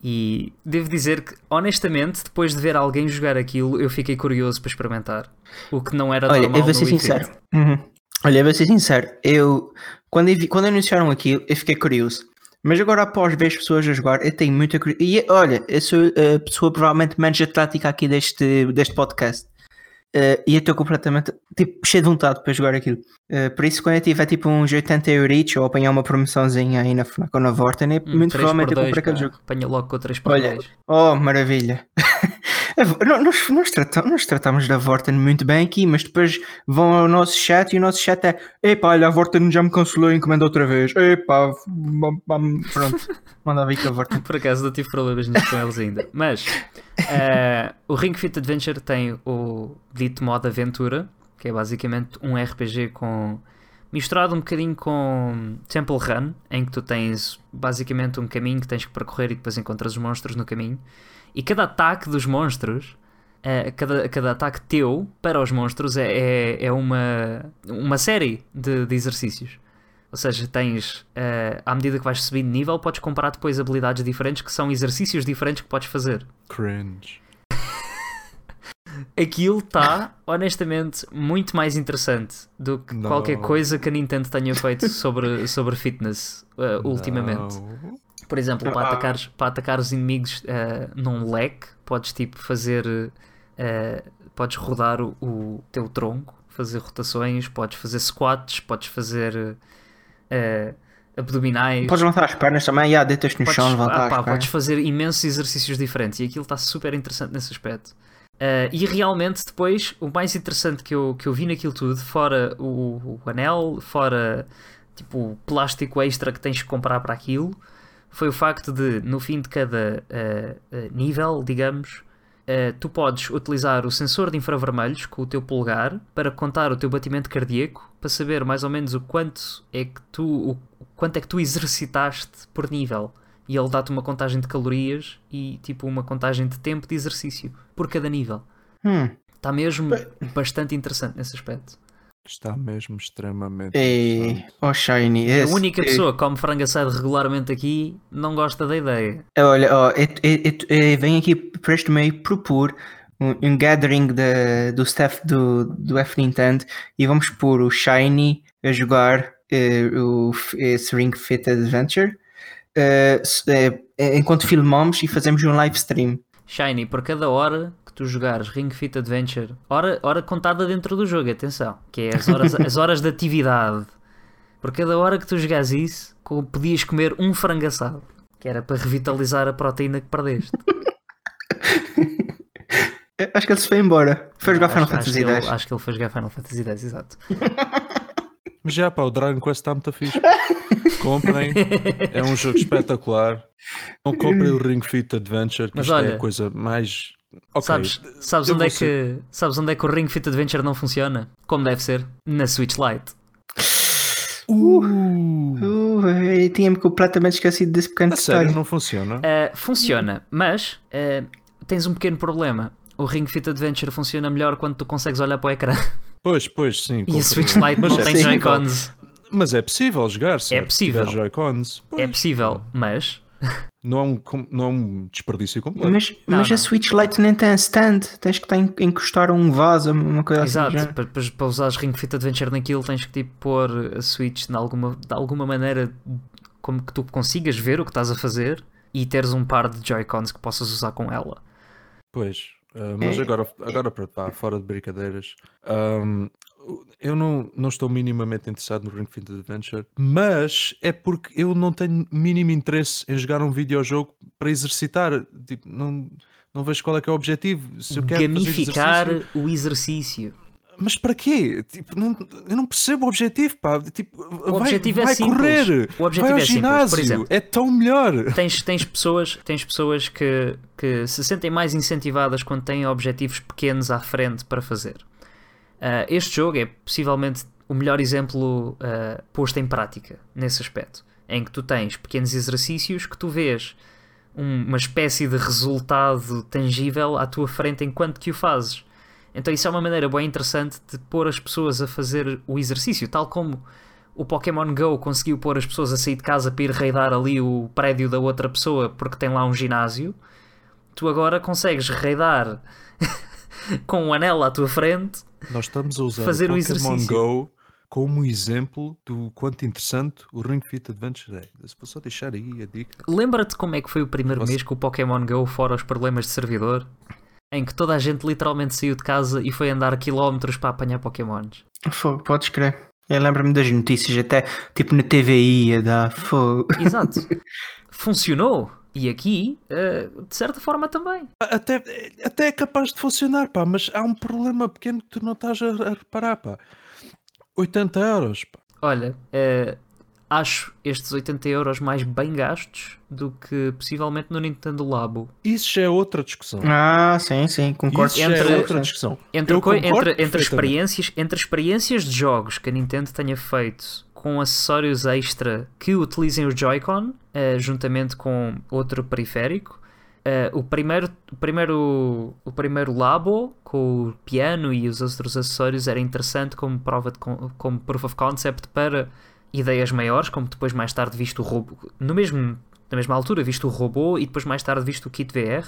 E devo dizer que, honestamente, depois de ver alguém jogar aquilo, eu fiquei curioso para experimentar. O que não era Olha, normal eu vou ser sincero. Uhum. Olha, eu vou ser sincero. Eu, quando, eu vi- quando anunciaram aquilo, eu fiquei curioso. Mas agora, após ver as pessoas a jogar, eu tenho muita curiosidade. E olha, eu sou a pessoa provavelmente menos atlética aqui deste, deste podcast. Eh, e eu estou completamente tipo, cheio de vontade para jogar aquilo. Eh, por isso, quando eu tiver tipo uns 80 euritos ou apanhar uma promoçãozinha aí na FNAC ou na Vorten, Hum, muito 3 provavelmente eu compro 2, aquele jogo. Apanha logo com 3 por Olha, 2. Oh, maravilha. Não, Nós, nós, tratamos, nós tratamos da Vorten muito bem aqui, mas depois vão ao nosso chat e o nosso chat é Epá, olha, a Vorten já me cancelou a encomenda outra vez. Epá, pronto, manda vir com a Vorten. Por acaso não tive problemas com eles ainda. Mas eh, o Ring Fit Adventure tem o dito modo aventura, que é basicamente um RPG com misturado um bocadinho com Temple Run, em que tu tens basicamente um caminho que tens que percorrer e depois encontras os monstros no caminho. E cada ataque dos monstros, eh, cada, cada ataque teu para os monstros é, é, é uma, uma série de, de exercícios. Ou seja, tens, eh, à medida que vais subindo de nível, podes comprar depois habilidades diferentes que são exercícios diferentes que podes fazer. Cringe. Aquilo está, honestamente, muito mais interessante do que Não. qualquer coisa que a Nintendo tenha feito sobre, sobre fitness eh, ultimamente. Não. Por exemplo, para Ah. atacares, para atacar os inimigos eh, num leque, podes tipo fazer. eh, podes rodar o, o teu tronco, fazer rotações, podes fazer squats, podes fazer eh, abdominais. Podes levantar as pernas também, já, deitas no Podes, chão, levantar ah, pá, podes fazer imensos exercícios diferentes e aquilo está super interessante nesse aspecto. Ah, e realmente depois o mais interessante que eu, que eu vi naquilo tudo, fora o, o anel, fora tipo o plástico extra que tens que comprar para aquilo, foi o facto de no fim de cada ah, nível, digamos, ah, tu podes utilizar o sensor de infravermelhos com o teu polegar para contar o teu batimento cardíaco para saber mais ou menos o quanto é que tu o quanto é que tu exercitaste por nível. E ele dá-te uma contagem de calorias e tipo uma contagem de tempo de exercício por cada nível. Hum. Está mesmo bastante interessante nesse aspecto. Está mesmo extremamente. E... interessante. Oh, Shiny. A única pessoa que come frango assado regularmente aqui não gosta da ideia. Olha, ó, eu, eu, eu- eu venho aqui para este meio propor um, um gathering da- do staff do, do F Nintendo e vamos pôr o Shiny a jogar eh, o, esse Ring Fit Adventure eh, enquanto filmamos e fazemos um live stream. Shiny, por cada hora que tu jogares Ring Fit Adventure, hora, hora contada dentro do jogo, atenção, que é as horas, as horas de atividade. Por cada hora que tu jogares isso, podias comer um frango assado, que era para revitalizar a proteína que perdeste. Acho que ele se foi embora. Foi jogar Final Acho- Fantasy X. Acho que ele foi jogar Final Fantasy X, exato. Mas já, pá, o Dragon Quest está muito fixe. Comprem. É um jogo espetacular. Não comprem o Ring Fit Adventure, que Mas isto é olha, a coisa mais. Ok. Sabes, sabes, onde é que, sabes onde é que o Ring Fit Adventure não funciona? Como deve ser? Na Switch Lite. Uh, Uh, eu tinha-me completamente esquecido desse pequeno sério, detalhe. não funciona? Uh, funciona, mas uh, tens um pequeno problema. O Ring Fit Adventure funciona melhor quando tu consegues olhar para o ecrã. Pois, pois, sim. E a. Switch Lite Mas não é tem possível. Joy-Cons. Mas é possível jogar, certo? possível. Se tiver Joy-Cons. É possível, mas Não é um, não é um desperdício completo. Mas, Não, mas não. a Switch Lite nem tem stand. Tens que en- encostar um vaso, uma coisa exato, assim. já. para, para, para usares Ring Fit Adventure naquilo tens que tipo pôr a Switch de alguma, de alguma maneira como que tu consigas ver o que estás a fazer e teres um par de Joy-Cons que possas usar com ela. Pois, ah, mas É. agora, agora para pá, fora de brincadeiras, ahm, eu não, não estou minimamente interessado no Ring Fit Adventure, mas é porque eu não tenho mínimo interesse em jogar um videojogo para exercitar. Tipo, não, não vejo qual é que é o objetivo. Se eu quero Gamificar exercício- o exercício. Mas para quê? Tipo, não, eu não percebo o objetivo, pá. Tipo, O vai, objetivo é vai simples. correr, O objetivo vai ao é simples. Por ginásio, exemplo, é tão melhor. tens, tens pessoas, tens pessoas que, que se sentem mais incentivadas quando têm objetivos pequenos à frente para fazer. Ah, este jogo é possivelmente o melhor exemplo ah, posto em prática nesse aspecto, em que tu tens pequenos exercícios que tu vês um- uma espécie de resultado tangível à tua frente enquanto que o fazes. Então isso é uma maneira bem interessante de pôr as pessoas a fazer o exercício, tal como o Pokémon Go conseguiu pôr as pessoas a sair de casa para ir raidar ali o prédio da outra pessoa porque tem lá um ginásio. Tu agora consegues raidar com um anel à tua frente. Nós estamos a usar Fazer o o Pokémon exercício. Go como exemplo do quanto interessante o Ring Fit Adventure é. Vou só deixar aí a dica. Lembra-te como é que foi o primeiro Você- mês com o Pokémon Go fora os problemas de servidor? Em que toda a gente literalmente saiu de casa e foi andar quilómetros para apanhar Pokémons. Fogo, podes crer. Eu lembro-me das notícias, até tipo na TVI a dar fogo. Exato. Funcionou. E aqui, eh, de certa forma, também. Até, até é capaz de funcionar, pá, mas há um problema pequeno que tu não estás a, a reparar, pá. 80 euros, pá. Olha, eh, acho estes 80 euros mais bem gastos do que possivelmente no Nintendo Labo. Isso já é outra discussão. Ah, sim, sim, concordo. Isso já Entre- é outra discussão. Entre, entre, entre, experiências, entre experiências de jogos que a Nintendo tenha feito com acessórios extra que utilizem o Joy-Con, eh, juntamente com outro periférico, eh, o, primeiro, o, primeiro, o primeiro Labo, com o piano e os outros acessórios, era interessante como prova de, como proof of concept para ideias maiores, como depois mais tarde visto o robô, no mesmo, na mesma altura visto o robô e depois mais tarde visto o kit VR.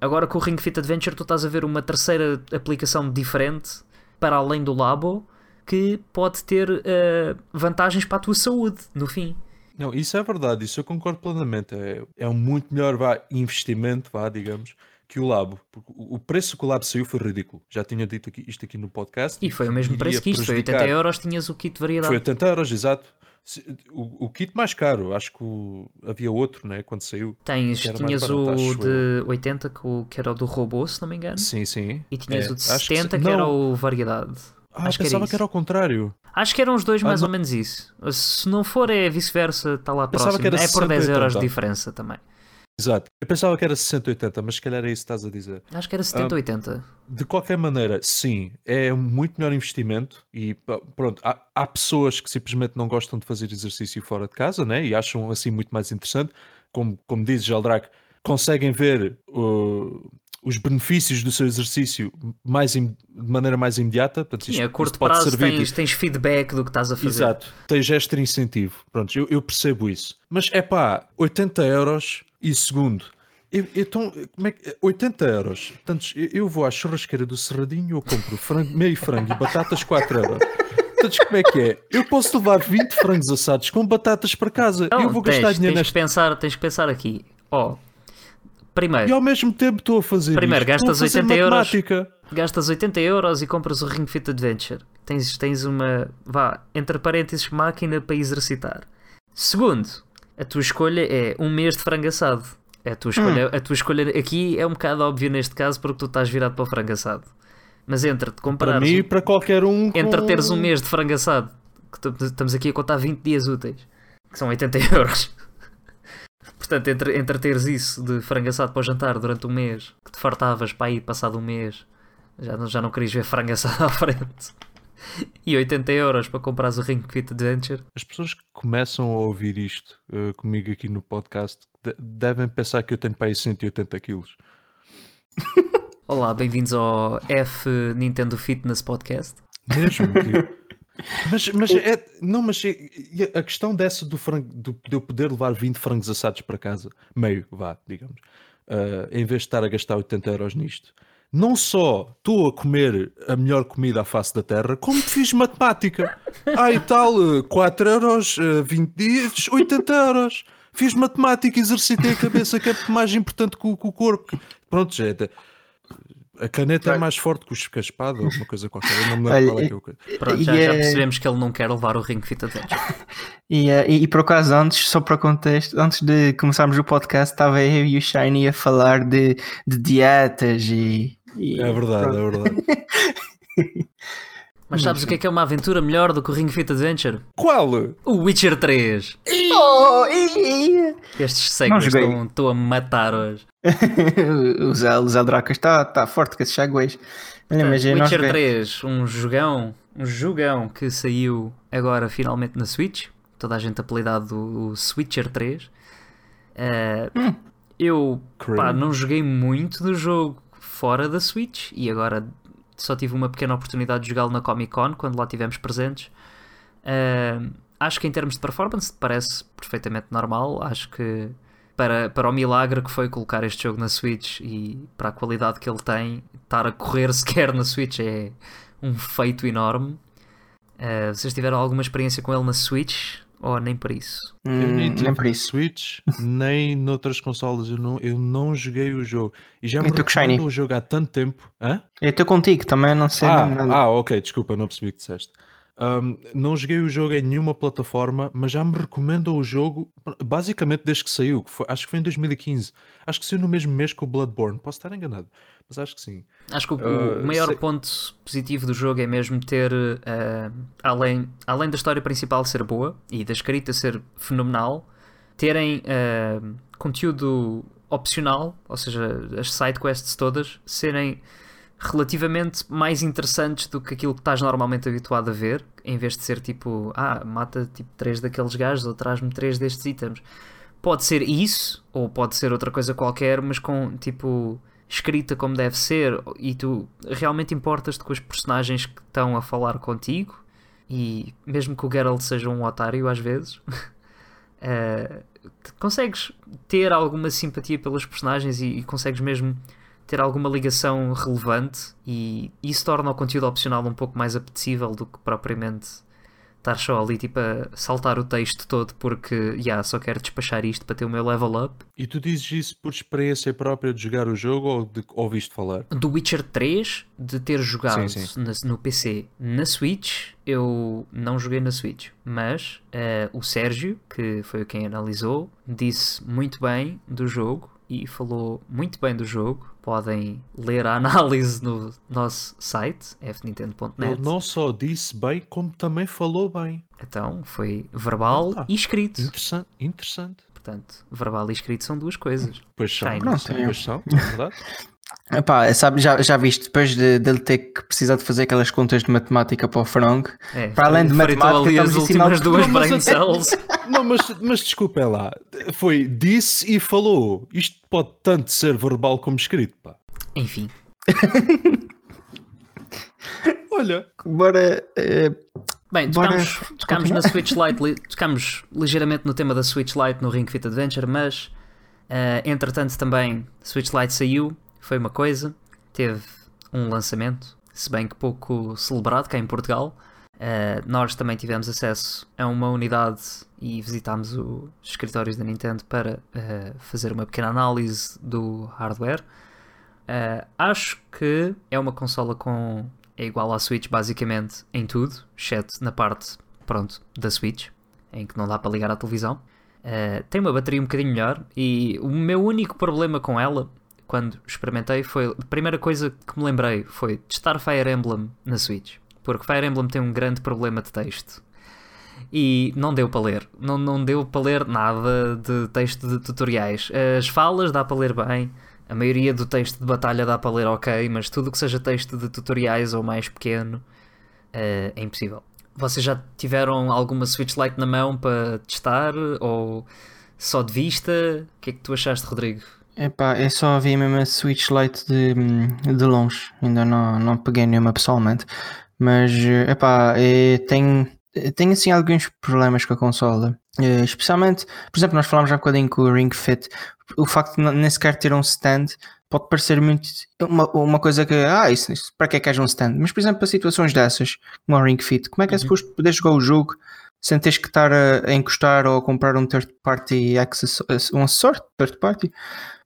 Agora com o Ring Fit Adventure tu estás a ver uma terceira aplicação diferente para além do Labo que pode ter eh, vantagens para a tua saúde no fim. Não, isso é verdade, isso eu concordo plenamente. É, é um muito melhor vá, investimento, vá, digamos, que o Labo. Porque o preço que o Labo saiu foi ridículo. Já tinha dito aqui, isto aqui no podcast. E foi o mesmo preço que isto, foi 80 prejudicar. euros, tinhas o kit de variedade. Foi 80 euros, exato. O, o kit mais caro, acho que o- havia outro, né, quando saiu. Tens, que tinhas barato, o de 80 que, que era o do robô, se não me engano. Sim, sim. E tinhas É, o de acho que 70 sim. que, era o variedade. Ah, acho que era pensava que, era ao contrário. Acho que eram os dois Ah, mais ou menos isso. Se não for é vice-versa, está lá Pensava próximo. que era É por 10 60, euros de diferença também. Exato. Eu pensava que era 60, 80, mas se calhar é isso que estás a dizer. Acho que era 70 Ah, 80. De qualquer maneira, sim, é um muito melhor investimento e pronto, há, há pessoas que simplesmente não gostam de fazer exercício fora de casa, né? E acham assim muito mais interessante, como, como diz Geldrac, conseguem ver uh, os benefícios do seu exercício mais de maneira mais imediata. Portanto, Sim, isto- a curto prazo servir tens, tens feedback do que estás a fazer. Exato, gesto de incentivo. Pronto, eu, eu percebo isso. Mas é pá, 80 euros e segundo. Eu, eu tão- como é que, 80 euros. Portanto, eu, vou à churrasqueira do Serradinho, eu compro frango, meio frango e batatas 4 euros. Portanto, como é que é? Eu posso levar 20 frangos assados com batatas para casa. Não, eu vou tens, gastar dinheiro tens nesta. que pensar, tens que pensar aqui. Ó, primeiro, E ao mesmo tempo estou a fazer Primeiro, isto. Gastas fazer 80 euros. gastas 80 euros e compras o Ring Fit Adventure. Tens, tens uma, vá, entre parênteses, máquina para exercitar. Segundo, a tua escolha é um mês de frango assado. A tua, escolha, a tua escolha aqui é um bocado óbvia neste caso porque tu estás virado para o frango assado. Mas entre te Para comparares, mim e para qualquer um. com- entre teres um mês de frango assado, que estamos aqui a contar 20 dias úteis, que são 80 euros. Portanto, entre, entre teres isso de frango assado para o jantar durante um mês, que te fartavas para aí passado um mês, já não, já não querias ver frango assado à frente, e 80 euros para comprares o Ring Fit Adventure, As pessoas que começam a ouvir isto eh, comigo aqui no podcast de- devem pensar que eu tenho para aí 180 quilos. Olá, bem-vindos ao F Nintendo Fitness Podcast. Mesmo. mas, mas é. Não, mas é- a questão dessa do frango, do, de eu poder levar 20 frangos assados para casa, meio, vá, digamos, eh, em vez de estar a gastar 80 euros nisto. Não só estou a comer a melhor comida à face da terra, como fiz matemática. Ah, e tal, eh, 4 euros, eh, 20 dias, 80 euros. Fiz matemática, exercitei a cabeça, que é mais importante que o, corpo. Pronto, já é. A caneta é mais forte que a espada, ou uma coisa qualquer. Eu não me lembro Olha, qual é que é coisa. Pronto, já, já é- percebemos que ele não quer levar o Ring Fit Adventure. E, eh, e, e por acaso, antes, só para contexto, antes de começarmos o podcast, estava eu e o Shiny a falar de, de dietas e. e É verdade, pronto. é verdade. Mas sabes o que é que é uma aventura melhor do que o Ring Fit Adventure? Qual? O Witcher 3. Oh. Estes joguei. estão, a matar hoje. o Zé, o Zé Dracas está tá forte com esses segways. Witcher joguei. 3, um jogão, um jogão que saiu agora finalmente na Switch. Toda a gente apelidado o Switcher 3. Eh, Hum. Eu pá, não joguei muito do jogo fora da Switch e agora só tive uma pequena oportunidade de jogá-lo na Comic Con quando lá estivemos presentes. Eh, acho que em termos de performance parece perfeitamente normal. Acho que para, para o milagre que foi colocar este jogo na Switch e para a qualidade que ele tem, estar a correr sequer na Switch é um feito enorme. Eh, vocês tiveram alguma experiência com ele na Switch ou nem para isso? Eu Hum, nem nem por no isso. Switch, nem noutras consolas. Eu não, eu não joguei o jogo. E já me recomendam o jogo há tanto tempo. Hã? Eu estou contigo, também não sei Ah, nada. ah, ok, desculpa, não percebi o que disseste. Um, não joguei o jogo em nenhuma plataforma, mas já me recomendam o jogo basicamente desde que saiu. que foi- acho que foi em 2015. Acho que saiu no mesmo mês que o Bloodborne. Posso estar enganado, mas acho que sim. Acho que o, Uh, o maior sei- ponto positivo do jogo é mesmo ter, eh, além, além da história principal ser boa e da escrita ser fenomenal, terem eh, conteúdo opcional, ou seja, as side quests todas, serem relativamente mais interessantes do que aquilo que estás normalmente habituado a ver, em vez de ser tipo, ah, mata tipo três daqueles gajos ou traz-me três destes itens. Pode ser isso, ou pode ser outra coisa qualquer, mas com tipo escrita como deve ser, e tu realmente importas-te com os personagens que estão a falar contigo, e mesmo que o Geralt seja um otário às vezes, eh, consegues ter alguma simpatia pelos personagens e, e consegues mesmo ter alguma ligação relevante e isso torna o conteúdo opcional um pouco mais apetecível do que propriamente estar só ali tipo a saltar o texto todo porque já só quero despachar isto para ter o meu level up. E tu dizes isso por experiência própria de jogar o jogo ou de ouviste falar? Do Witcher 3, de ter jogado Sim, sim. na- no PC na Switch, eu não joguei na Switch, mas eh, o Sérgio, que foi quem analisou, disse muito bem do jogo e falou muito bem do jogo. Podem ler a análise no nosso site, fnintendo.net. Ele não só disse bem, como também falou bem. Então, foi verbal Ah. e escrito. Interessante, interessante. Portanto, verbal e escrito são duas coisas. Pois são, é. pois são, é verdade. Epá, sabe, já, já viste, depois de, dele ter que precisar de fazer aquelas contas de matemática para o Frank, É, Para além de matemática, ali as últimas duas brain cells. Não, mas, mas desculpem lá. Foi disse e falou. Isto pode tanto ser verbal como escrito, pá. Enfim, Olha, bora. eh, Bem, Bora tocámos, tocámos na. Switch Lite, li- tocámos ligeiramente no tema da Switch Lite no Ring Fit Adventure, mas eh, entretanto também Switch Lite saiu, foi uma coisa, teve um lançamento, se bem que pouco celebrado cá em Portugal. Eh, nós também tivemos acesso a uma unidade e visitámos os escritórios da Nintendo para eh, fazer uma pequena análise do hardware. Eh, acho que é uma consola com. é igual à Switch basicamente em tudo, exceto na parte, pronto, da Switch, em que não dá para ligar à televisão. Tem uma bateria um bocadinho melhor e o meu único problema com ela, quando experimentei, foi. A primeira coisa que me lembrei foi testar Fire Emblem na Switch. Porque Fire Emblem tem um grande problema de texto. E não deu para ler. Não, não deu para ler nada de texto de tutoriais. As falas dá para ler bem. A maioria do texto de batalha dá para ler ok, mas tudo que seja texto de tutoriais ou mais pequeno eh, é impossível. Vocês já tiveram alguma Switch Lite na mão para testar? Ou só de vista? O que é que tu achaste, Rodrigo? Epá, eu só vi mesmo a Switch Lite de, de longe, ainda não, não peguei nenhuma pessoalmente. Mas, epá, tenho, tenho assim alguns problemas com a consola. Eh, especialmente, por exemplo, nós falámos há bocadinho com o Ring Fit. O facto de nem sequer ter um stand pode parecer muito uma, uma coisa que, ah, isso, isso, para que é que haja um stand? Mas, por exemplo, para situações dessas, como o Ring Fit, como é que é Uhum. suposto poder jogar o jogo sem teres que estar a, a encostar ou a comprar um third party accesso- um acessório third party?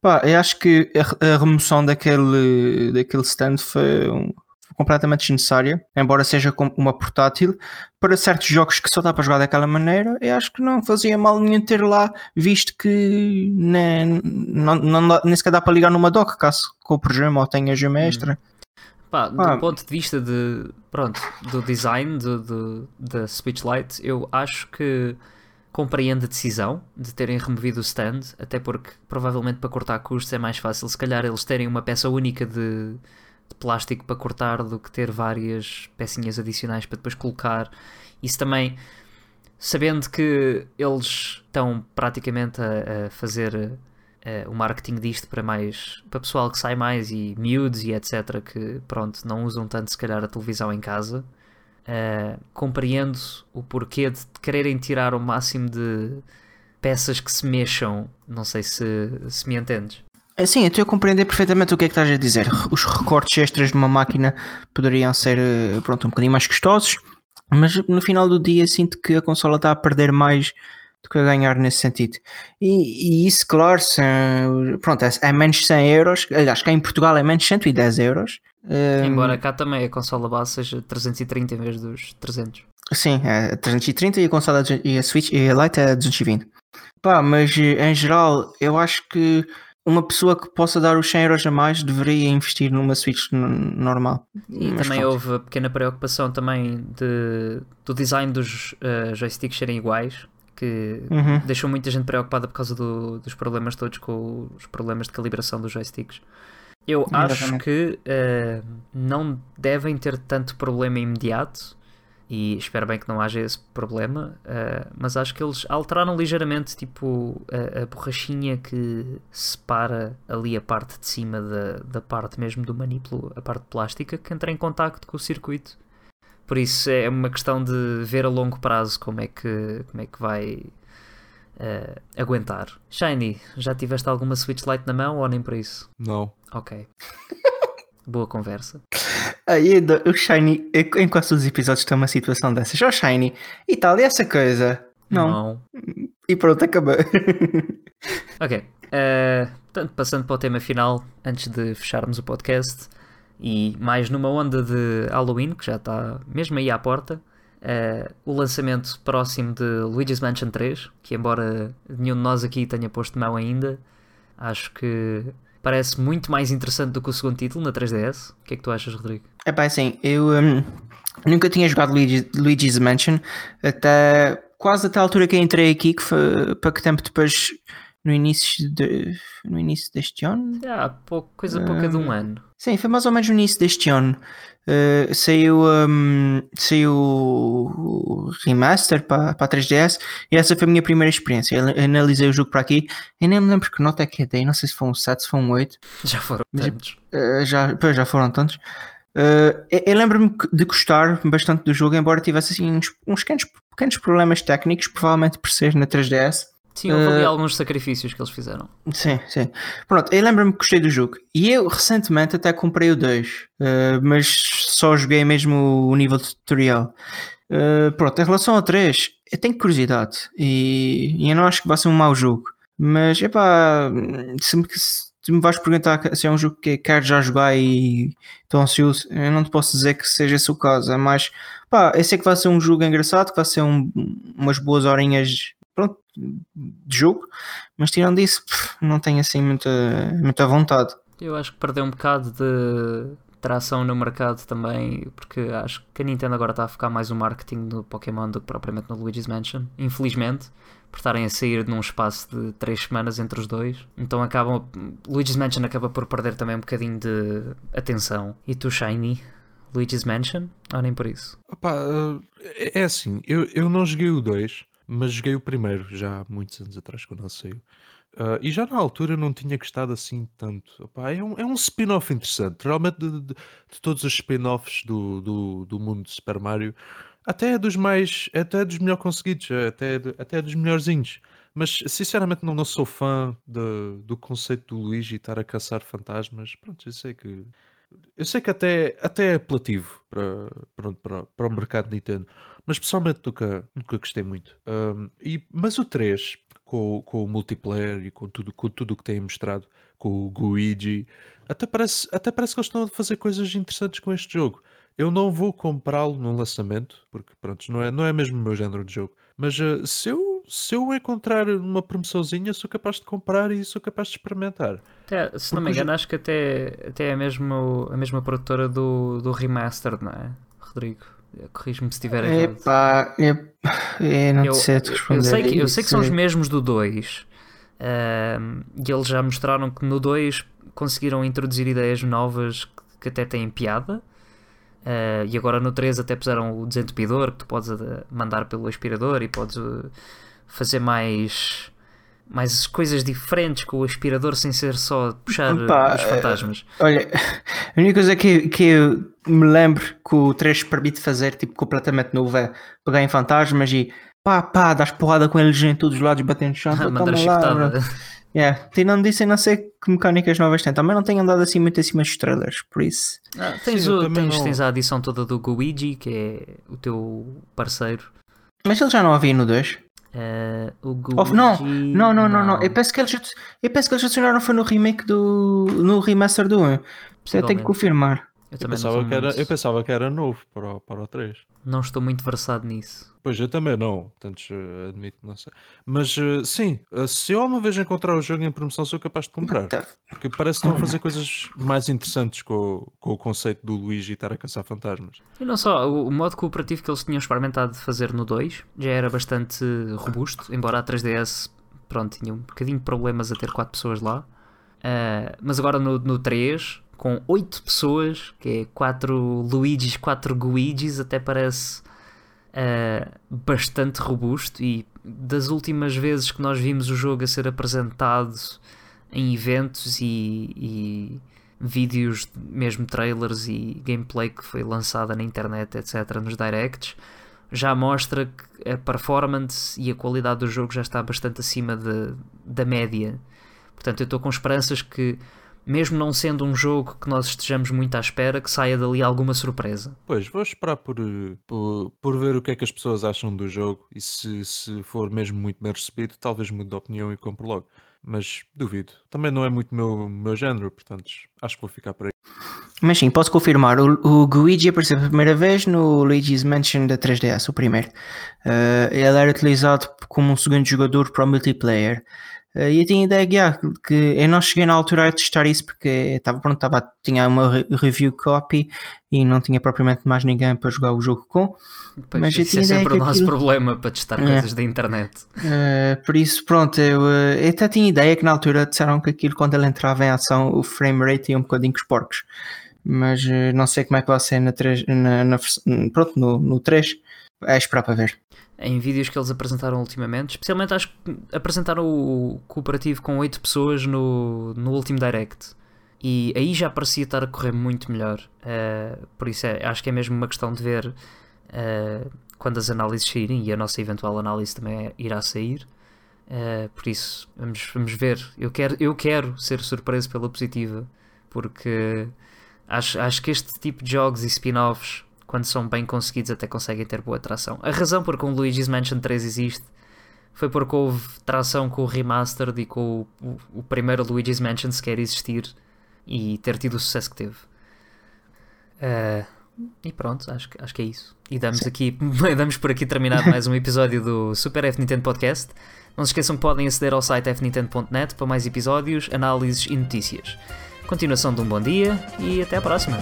Pá, eu acho que a, a remoção daquele, daquele stand foi um- completamente desnecessária, embora seja uma portátil, para certos jogos que só dá para jogar daquela maneira, eu acho que não fazia mal nenhum ter lá, visto que nem, não, não, dá- nem sequer dá para ligar numa dock, caso com o programa ou tenha gema extra. Pá, do Ah. ponto de vista de, pronto, do design do, do- da Switch Lite, eu acho que compreendo a decisão de terem removido o stand, até porque provavelmente para cortar custos é mais fácil, se calhar eles terem uma peça única de, de plástico para cortar do que ter várias pecinhas adicionais para depois colocar. Isso também, sabendo que eles estão praticamente a, a fazer eh, o marketing disto para mais para pessoal que sai mais e miúdos e etc que pronto não usam tanto se calhar a televisão em casa eh, compreendo o porquê de quererem tirar o máximo de peças que se mexam não sei se, se me entendes É, Sim, eu compreender perfeitamente o que é que estás a dizer. Os recortes extras de uma máquina poderiam ser eh, pronto, um bocadinho mais custosos, mas no final do dia sinto que a consola está a perder mais do que a ganhar nesse sentido. E, e isso, claro, se, pronto, é, é menos 100 euros. Aliás, cá em Portugal é menos 110 euros. Eh, embora cá também a consola base seja 330 em vez dos 300 Sim, é 330 e a consola e a Switch e a Lite é 220. Pá, mas em geral, eu acho que uma pessoa que possa dar os 100 euros a mais deveria investir numa Switch normal. E Mas também pronto. houve a pequena preocupação também de, do design dos eh, joysticks serem iguais, que Uhum. deixou muita gente preocupada por causa do- dos problemas todos com os problemas de calibração dos joysticks. Eu acho que eh, não devem ter tanto problema imediato e espero bem que não haja esse problema, eh, mas acho que eles alteraram ligeiramente tipo a, a borrachinha que separa ali a parte de cima da, da parte mesmo do manipulo, a parte plástica que entra em contacto com o circuito. Por isso é uma questão de ver a longo prazo como é que, como é que vai eh, aguentar. Shiny, já tiveste alguma Switch Lite na mão ou nem por isso? Não. Ok. Boa conversa. Aí ainda o Shiny, em quase todos os episódios tem uma situação dessas. Ó Shiny, e tal, e essa coisa? Não. E pronto, acabou. Ok. eh, portanto, passando para o tema final, antes de fecharmos o podcast, e mais numa onda de Halloween, que já está mesmo aí à porta, eh, o lançamento próximo de Luigi's Mansion 3, que embora nenhum de nós aqui tenha posto mão ainda, acho que parece muito mais interessante do que o segundo título na 3DS. O que é que tu achas, Rodrigo? É pá, assim, eu hum, nunca tinha jogado Luigi, Luigi's Mansion até quase até a altura que entrei aqui, que foi para que tempo depois, no início, de, no início deste ano? Ah, pouco, coisa pouca de um ano. Sim, foi mais ou menos no início deste ano. Uh, saiu, hum, saiu o remaster para, a 3DS e essa foi a minha primeira experiência. Eu analisei o jogo para aqui e nem me lembro que nota é que eu dei, não sei se foi um 7, se foi um 8. Já foram Mas- tantos. Uh, já, pois, já foram tantos. Uh, eu eu lembro-me de gostar bastante do jogo, embora tivesse assim, uns, uns pequenos, pequenos problemas técnicos, provavelmente por ser na 3DS. Sim, houve ali eh, alguns sacrifícios que eles fizeram. Sim, sim. Pronto, eu lembro-me que gostei do jogo. E eu recentemente até comprei o 2, uh, mas só joguei mesmo o nível de tutorial. Uh, pronto, em relação ao 3, eu tenho curiosidade e, e eu não acho que vai ser um mau jogo. Mas, epá, se me, se me vais perguntar se é um jogo que quero já jogar e estou ansioso, eu não te posso dizer que seja esse o caso. É mais, pá, eu sei que vai ser um jogo engraçado, que vai ser um- umas boas horinhas pronto, de jogo, mas tirando isso, pff, não tenho assim muita, muita vontade. Eu acho que perdeu um bocado de tração no mercado também, porque acho que a Nintendo agora está a focar mais o marketing do Pokémon do que propriamente no Luigi's Mansion, infelizmente, por estarem a sair num espaço de 3 semanas entre os dois. Então acabam. Luigi's Mansion acaba por perder também um bocadinho de atenção. E tu, Shiny? Luigi's Mansion? Ou nem por isso? Opá, uh, é é assim, eu, eu não joguei o 2, mas joguei o primeiro já há muitos anos atrás, quando ele saiu. Uh, e já na altura não tinha gostado assim tanto. Opá, é um, é um spin-off interessante. Realmente, de, de- de todos os spin-offs do, do, do mundo de Super Mario, até é dos mais. Até é dos melhor conseguidos, é até, é até é dos melhorzinhos. Mas sinceramente não, não sou fã de- do conceito do Luigi estar a caçar fantasmas. Pronto, eu sei que. Eu sei que até, até é apelativo para, pronto, para, para o mercado Nintendo, mas pessoalmente nunca, nunca gostei muito. Um, e, mas o 3, com, o- com o multiplayer e com tudo com tudo o que têm mostrado, com o Luigi, até parece, até parece que eles estão a fazer coisas interessantes com este jogo. Eu não vou comprá-lo no lançamento, porque pronto, não é, não é mesmo o meu género de jogo. Mas uh, se, eu, se eu encontrar uma promoçãozinha, sou capaz de comprar e sou capaz de experimentar. Até, se não me Porque engano, acho que até, até é mesmo a mesma produtora do, do Remastered, não é? Rodrigo, corrijo-me se estiver errado. Epá, eu, eu não Eu, sei te eu responder. sei que, eu sei que são os isso. mesmos do 2 ahm, e eles já mostraram que no 2 conseguiram introduzir ideias novas que, que até têm piada. Ah, e agora no 3 até puseram o desentupidor que tu podes eh, mandar pelo aspirador e podes eh, fazer mais, mais coisas diferentes com o aspirador sem ser só puxar Opa, os fantasmas. Olha, a única coisa que, que eu me lembro que o 3 permite fazer, tipo, completamente novo é pegar em fantasmas e pá, pá, das porrada com eles em todos os lados, batendo chão. então Mandar a toma lá, chicotada. Yeah. Tirando disso, eu não sei que mecânicas novas tem. Também não tenho andado assim muito acima dos trailers, por isso. Ah, tens, Sim, o- tens, não- tens a adição toda do Guigi, que é o teu parceiro. Mas ele já não havia no 2. Ah, o Oh, não, Guigi- não, não, não, não. Eu penso que eles, eu penso que eles adicionaram foi no remake do. no remaster do 1. Eu tenho que confirmar. Eu Eu pensava, que era, muito- eu pensava que era novo para o, para o 3. não estou muito versado nisso. Pois, eu também não, portanto, eh, admito, não sei. Mas eh, sim, eh, se eu alguma vez encontrar o jogo em promoção, sou capaz de comprar. Tá. Porque parece que estão a fazer coisas mais interessantes com, o- com o conceito do Luigi estar a caçar fantasmas. E não só, o, modo cooperativo que eles tinham experimentado de fazer no 2 já era bastante robusto, embora a 3DS pronto, tinha um bocadinho de problemas a ter 4 pessoas lá. Ah, mas agora no, no 3, com 8 pessoas, que é 4 Luigis, 4 Guigis, até parece ah, bastante robusto. E das últimas vezes que nós vimos o jogo a ser apresentado em eventos e, e vídeos, mesmo trailers e gameplay que foi lançada na internet, etc., nos directs, já mostra que a performance e a qualidade do jogo já está bastante acima de- da média. Portanto, eu estou com esperanças que, mesmo não sendo um jogo que nós estejamos muito à espera, que saia dali alguma surpresa. Pois, vou esperar por, eh, por, por ver o que é que as pessoas acham do jogo e se, se for mesmo muito bem recebido, talvez mude de opinião e compre logo. Mas duvido. Também não é muito meu, meu género, portanto, acho que vou ficar por aí. Mas sim, posso confirmar. O, o Luigi apareceu pela primeira vez no Luigi's Mansion da 3DS, o primeiro. Eh, ele era utilizado como um segundo jogador para o multiplayer. Eh, e eu tinha ideia que, que eu não cheguei na altura a testar isso porque estava pronto, estava, tinha uma re- review copy e não tinha propriamente mais ninguém para jogar o jogo com. Pois, Mas isso é sempre o nosso aquilo- problema para testar É. coisas da internet. Eh, por isso, pronto, eu, eh, eu até tinha ideia que na altura disseram que aquilo quando ele entrava em ação o frame rate ia um bocadinho com os porcos. Mas eh, não sei como é que vai ser na 3, na, na pronto, no, no 3. É esperar para ver. em vídeos que eles apresentaram ultimamente, especialmente acho que apresentaram o cooperativo com 8 pessoas no, no último Direct. E aí já parecia estar a correr muito melhor. Eh, por isso é, acho que é mesmo uma questão de ver eh, quando as análises saírem e a nossa eventual análise também irá sair. Eh, por isso, vamos, vamos ver. Eu quero, eu quero ser surpreso pela positiva, porque acho, acho que este tipo de jogos e spin-offs, quando são bem conseguidos, até conseguem ter boa tração. A razão por que um Luigi's Mansion 3 existe foi porque houve tração com o Remastered e com o, o, o primeiro Luigi's Mansion sequer existir e ter tido o sucesso que teve. Eh, e pronto, acho, que- acho que é isso. E damos, aqui, damos por aqui terminado mais um episódio do Super F Nintendo Podcast. Não se esqueçam que podem aceder ao site fnintendo.net para mais episódios, análises e notícias. Continuação de um bom dia e até à próxima.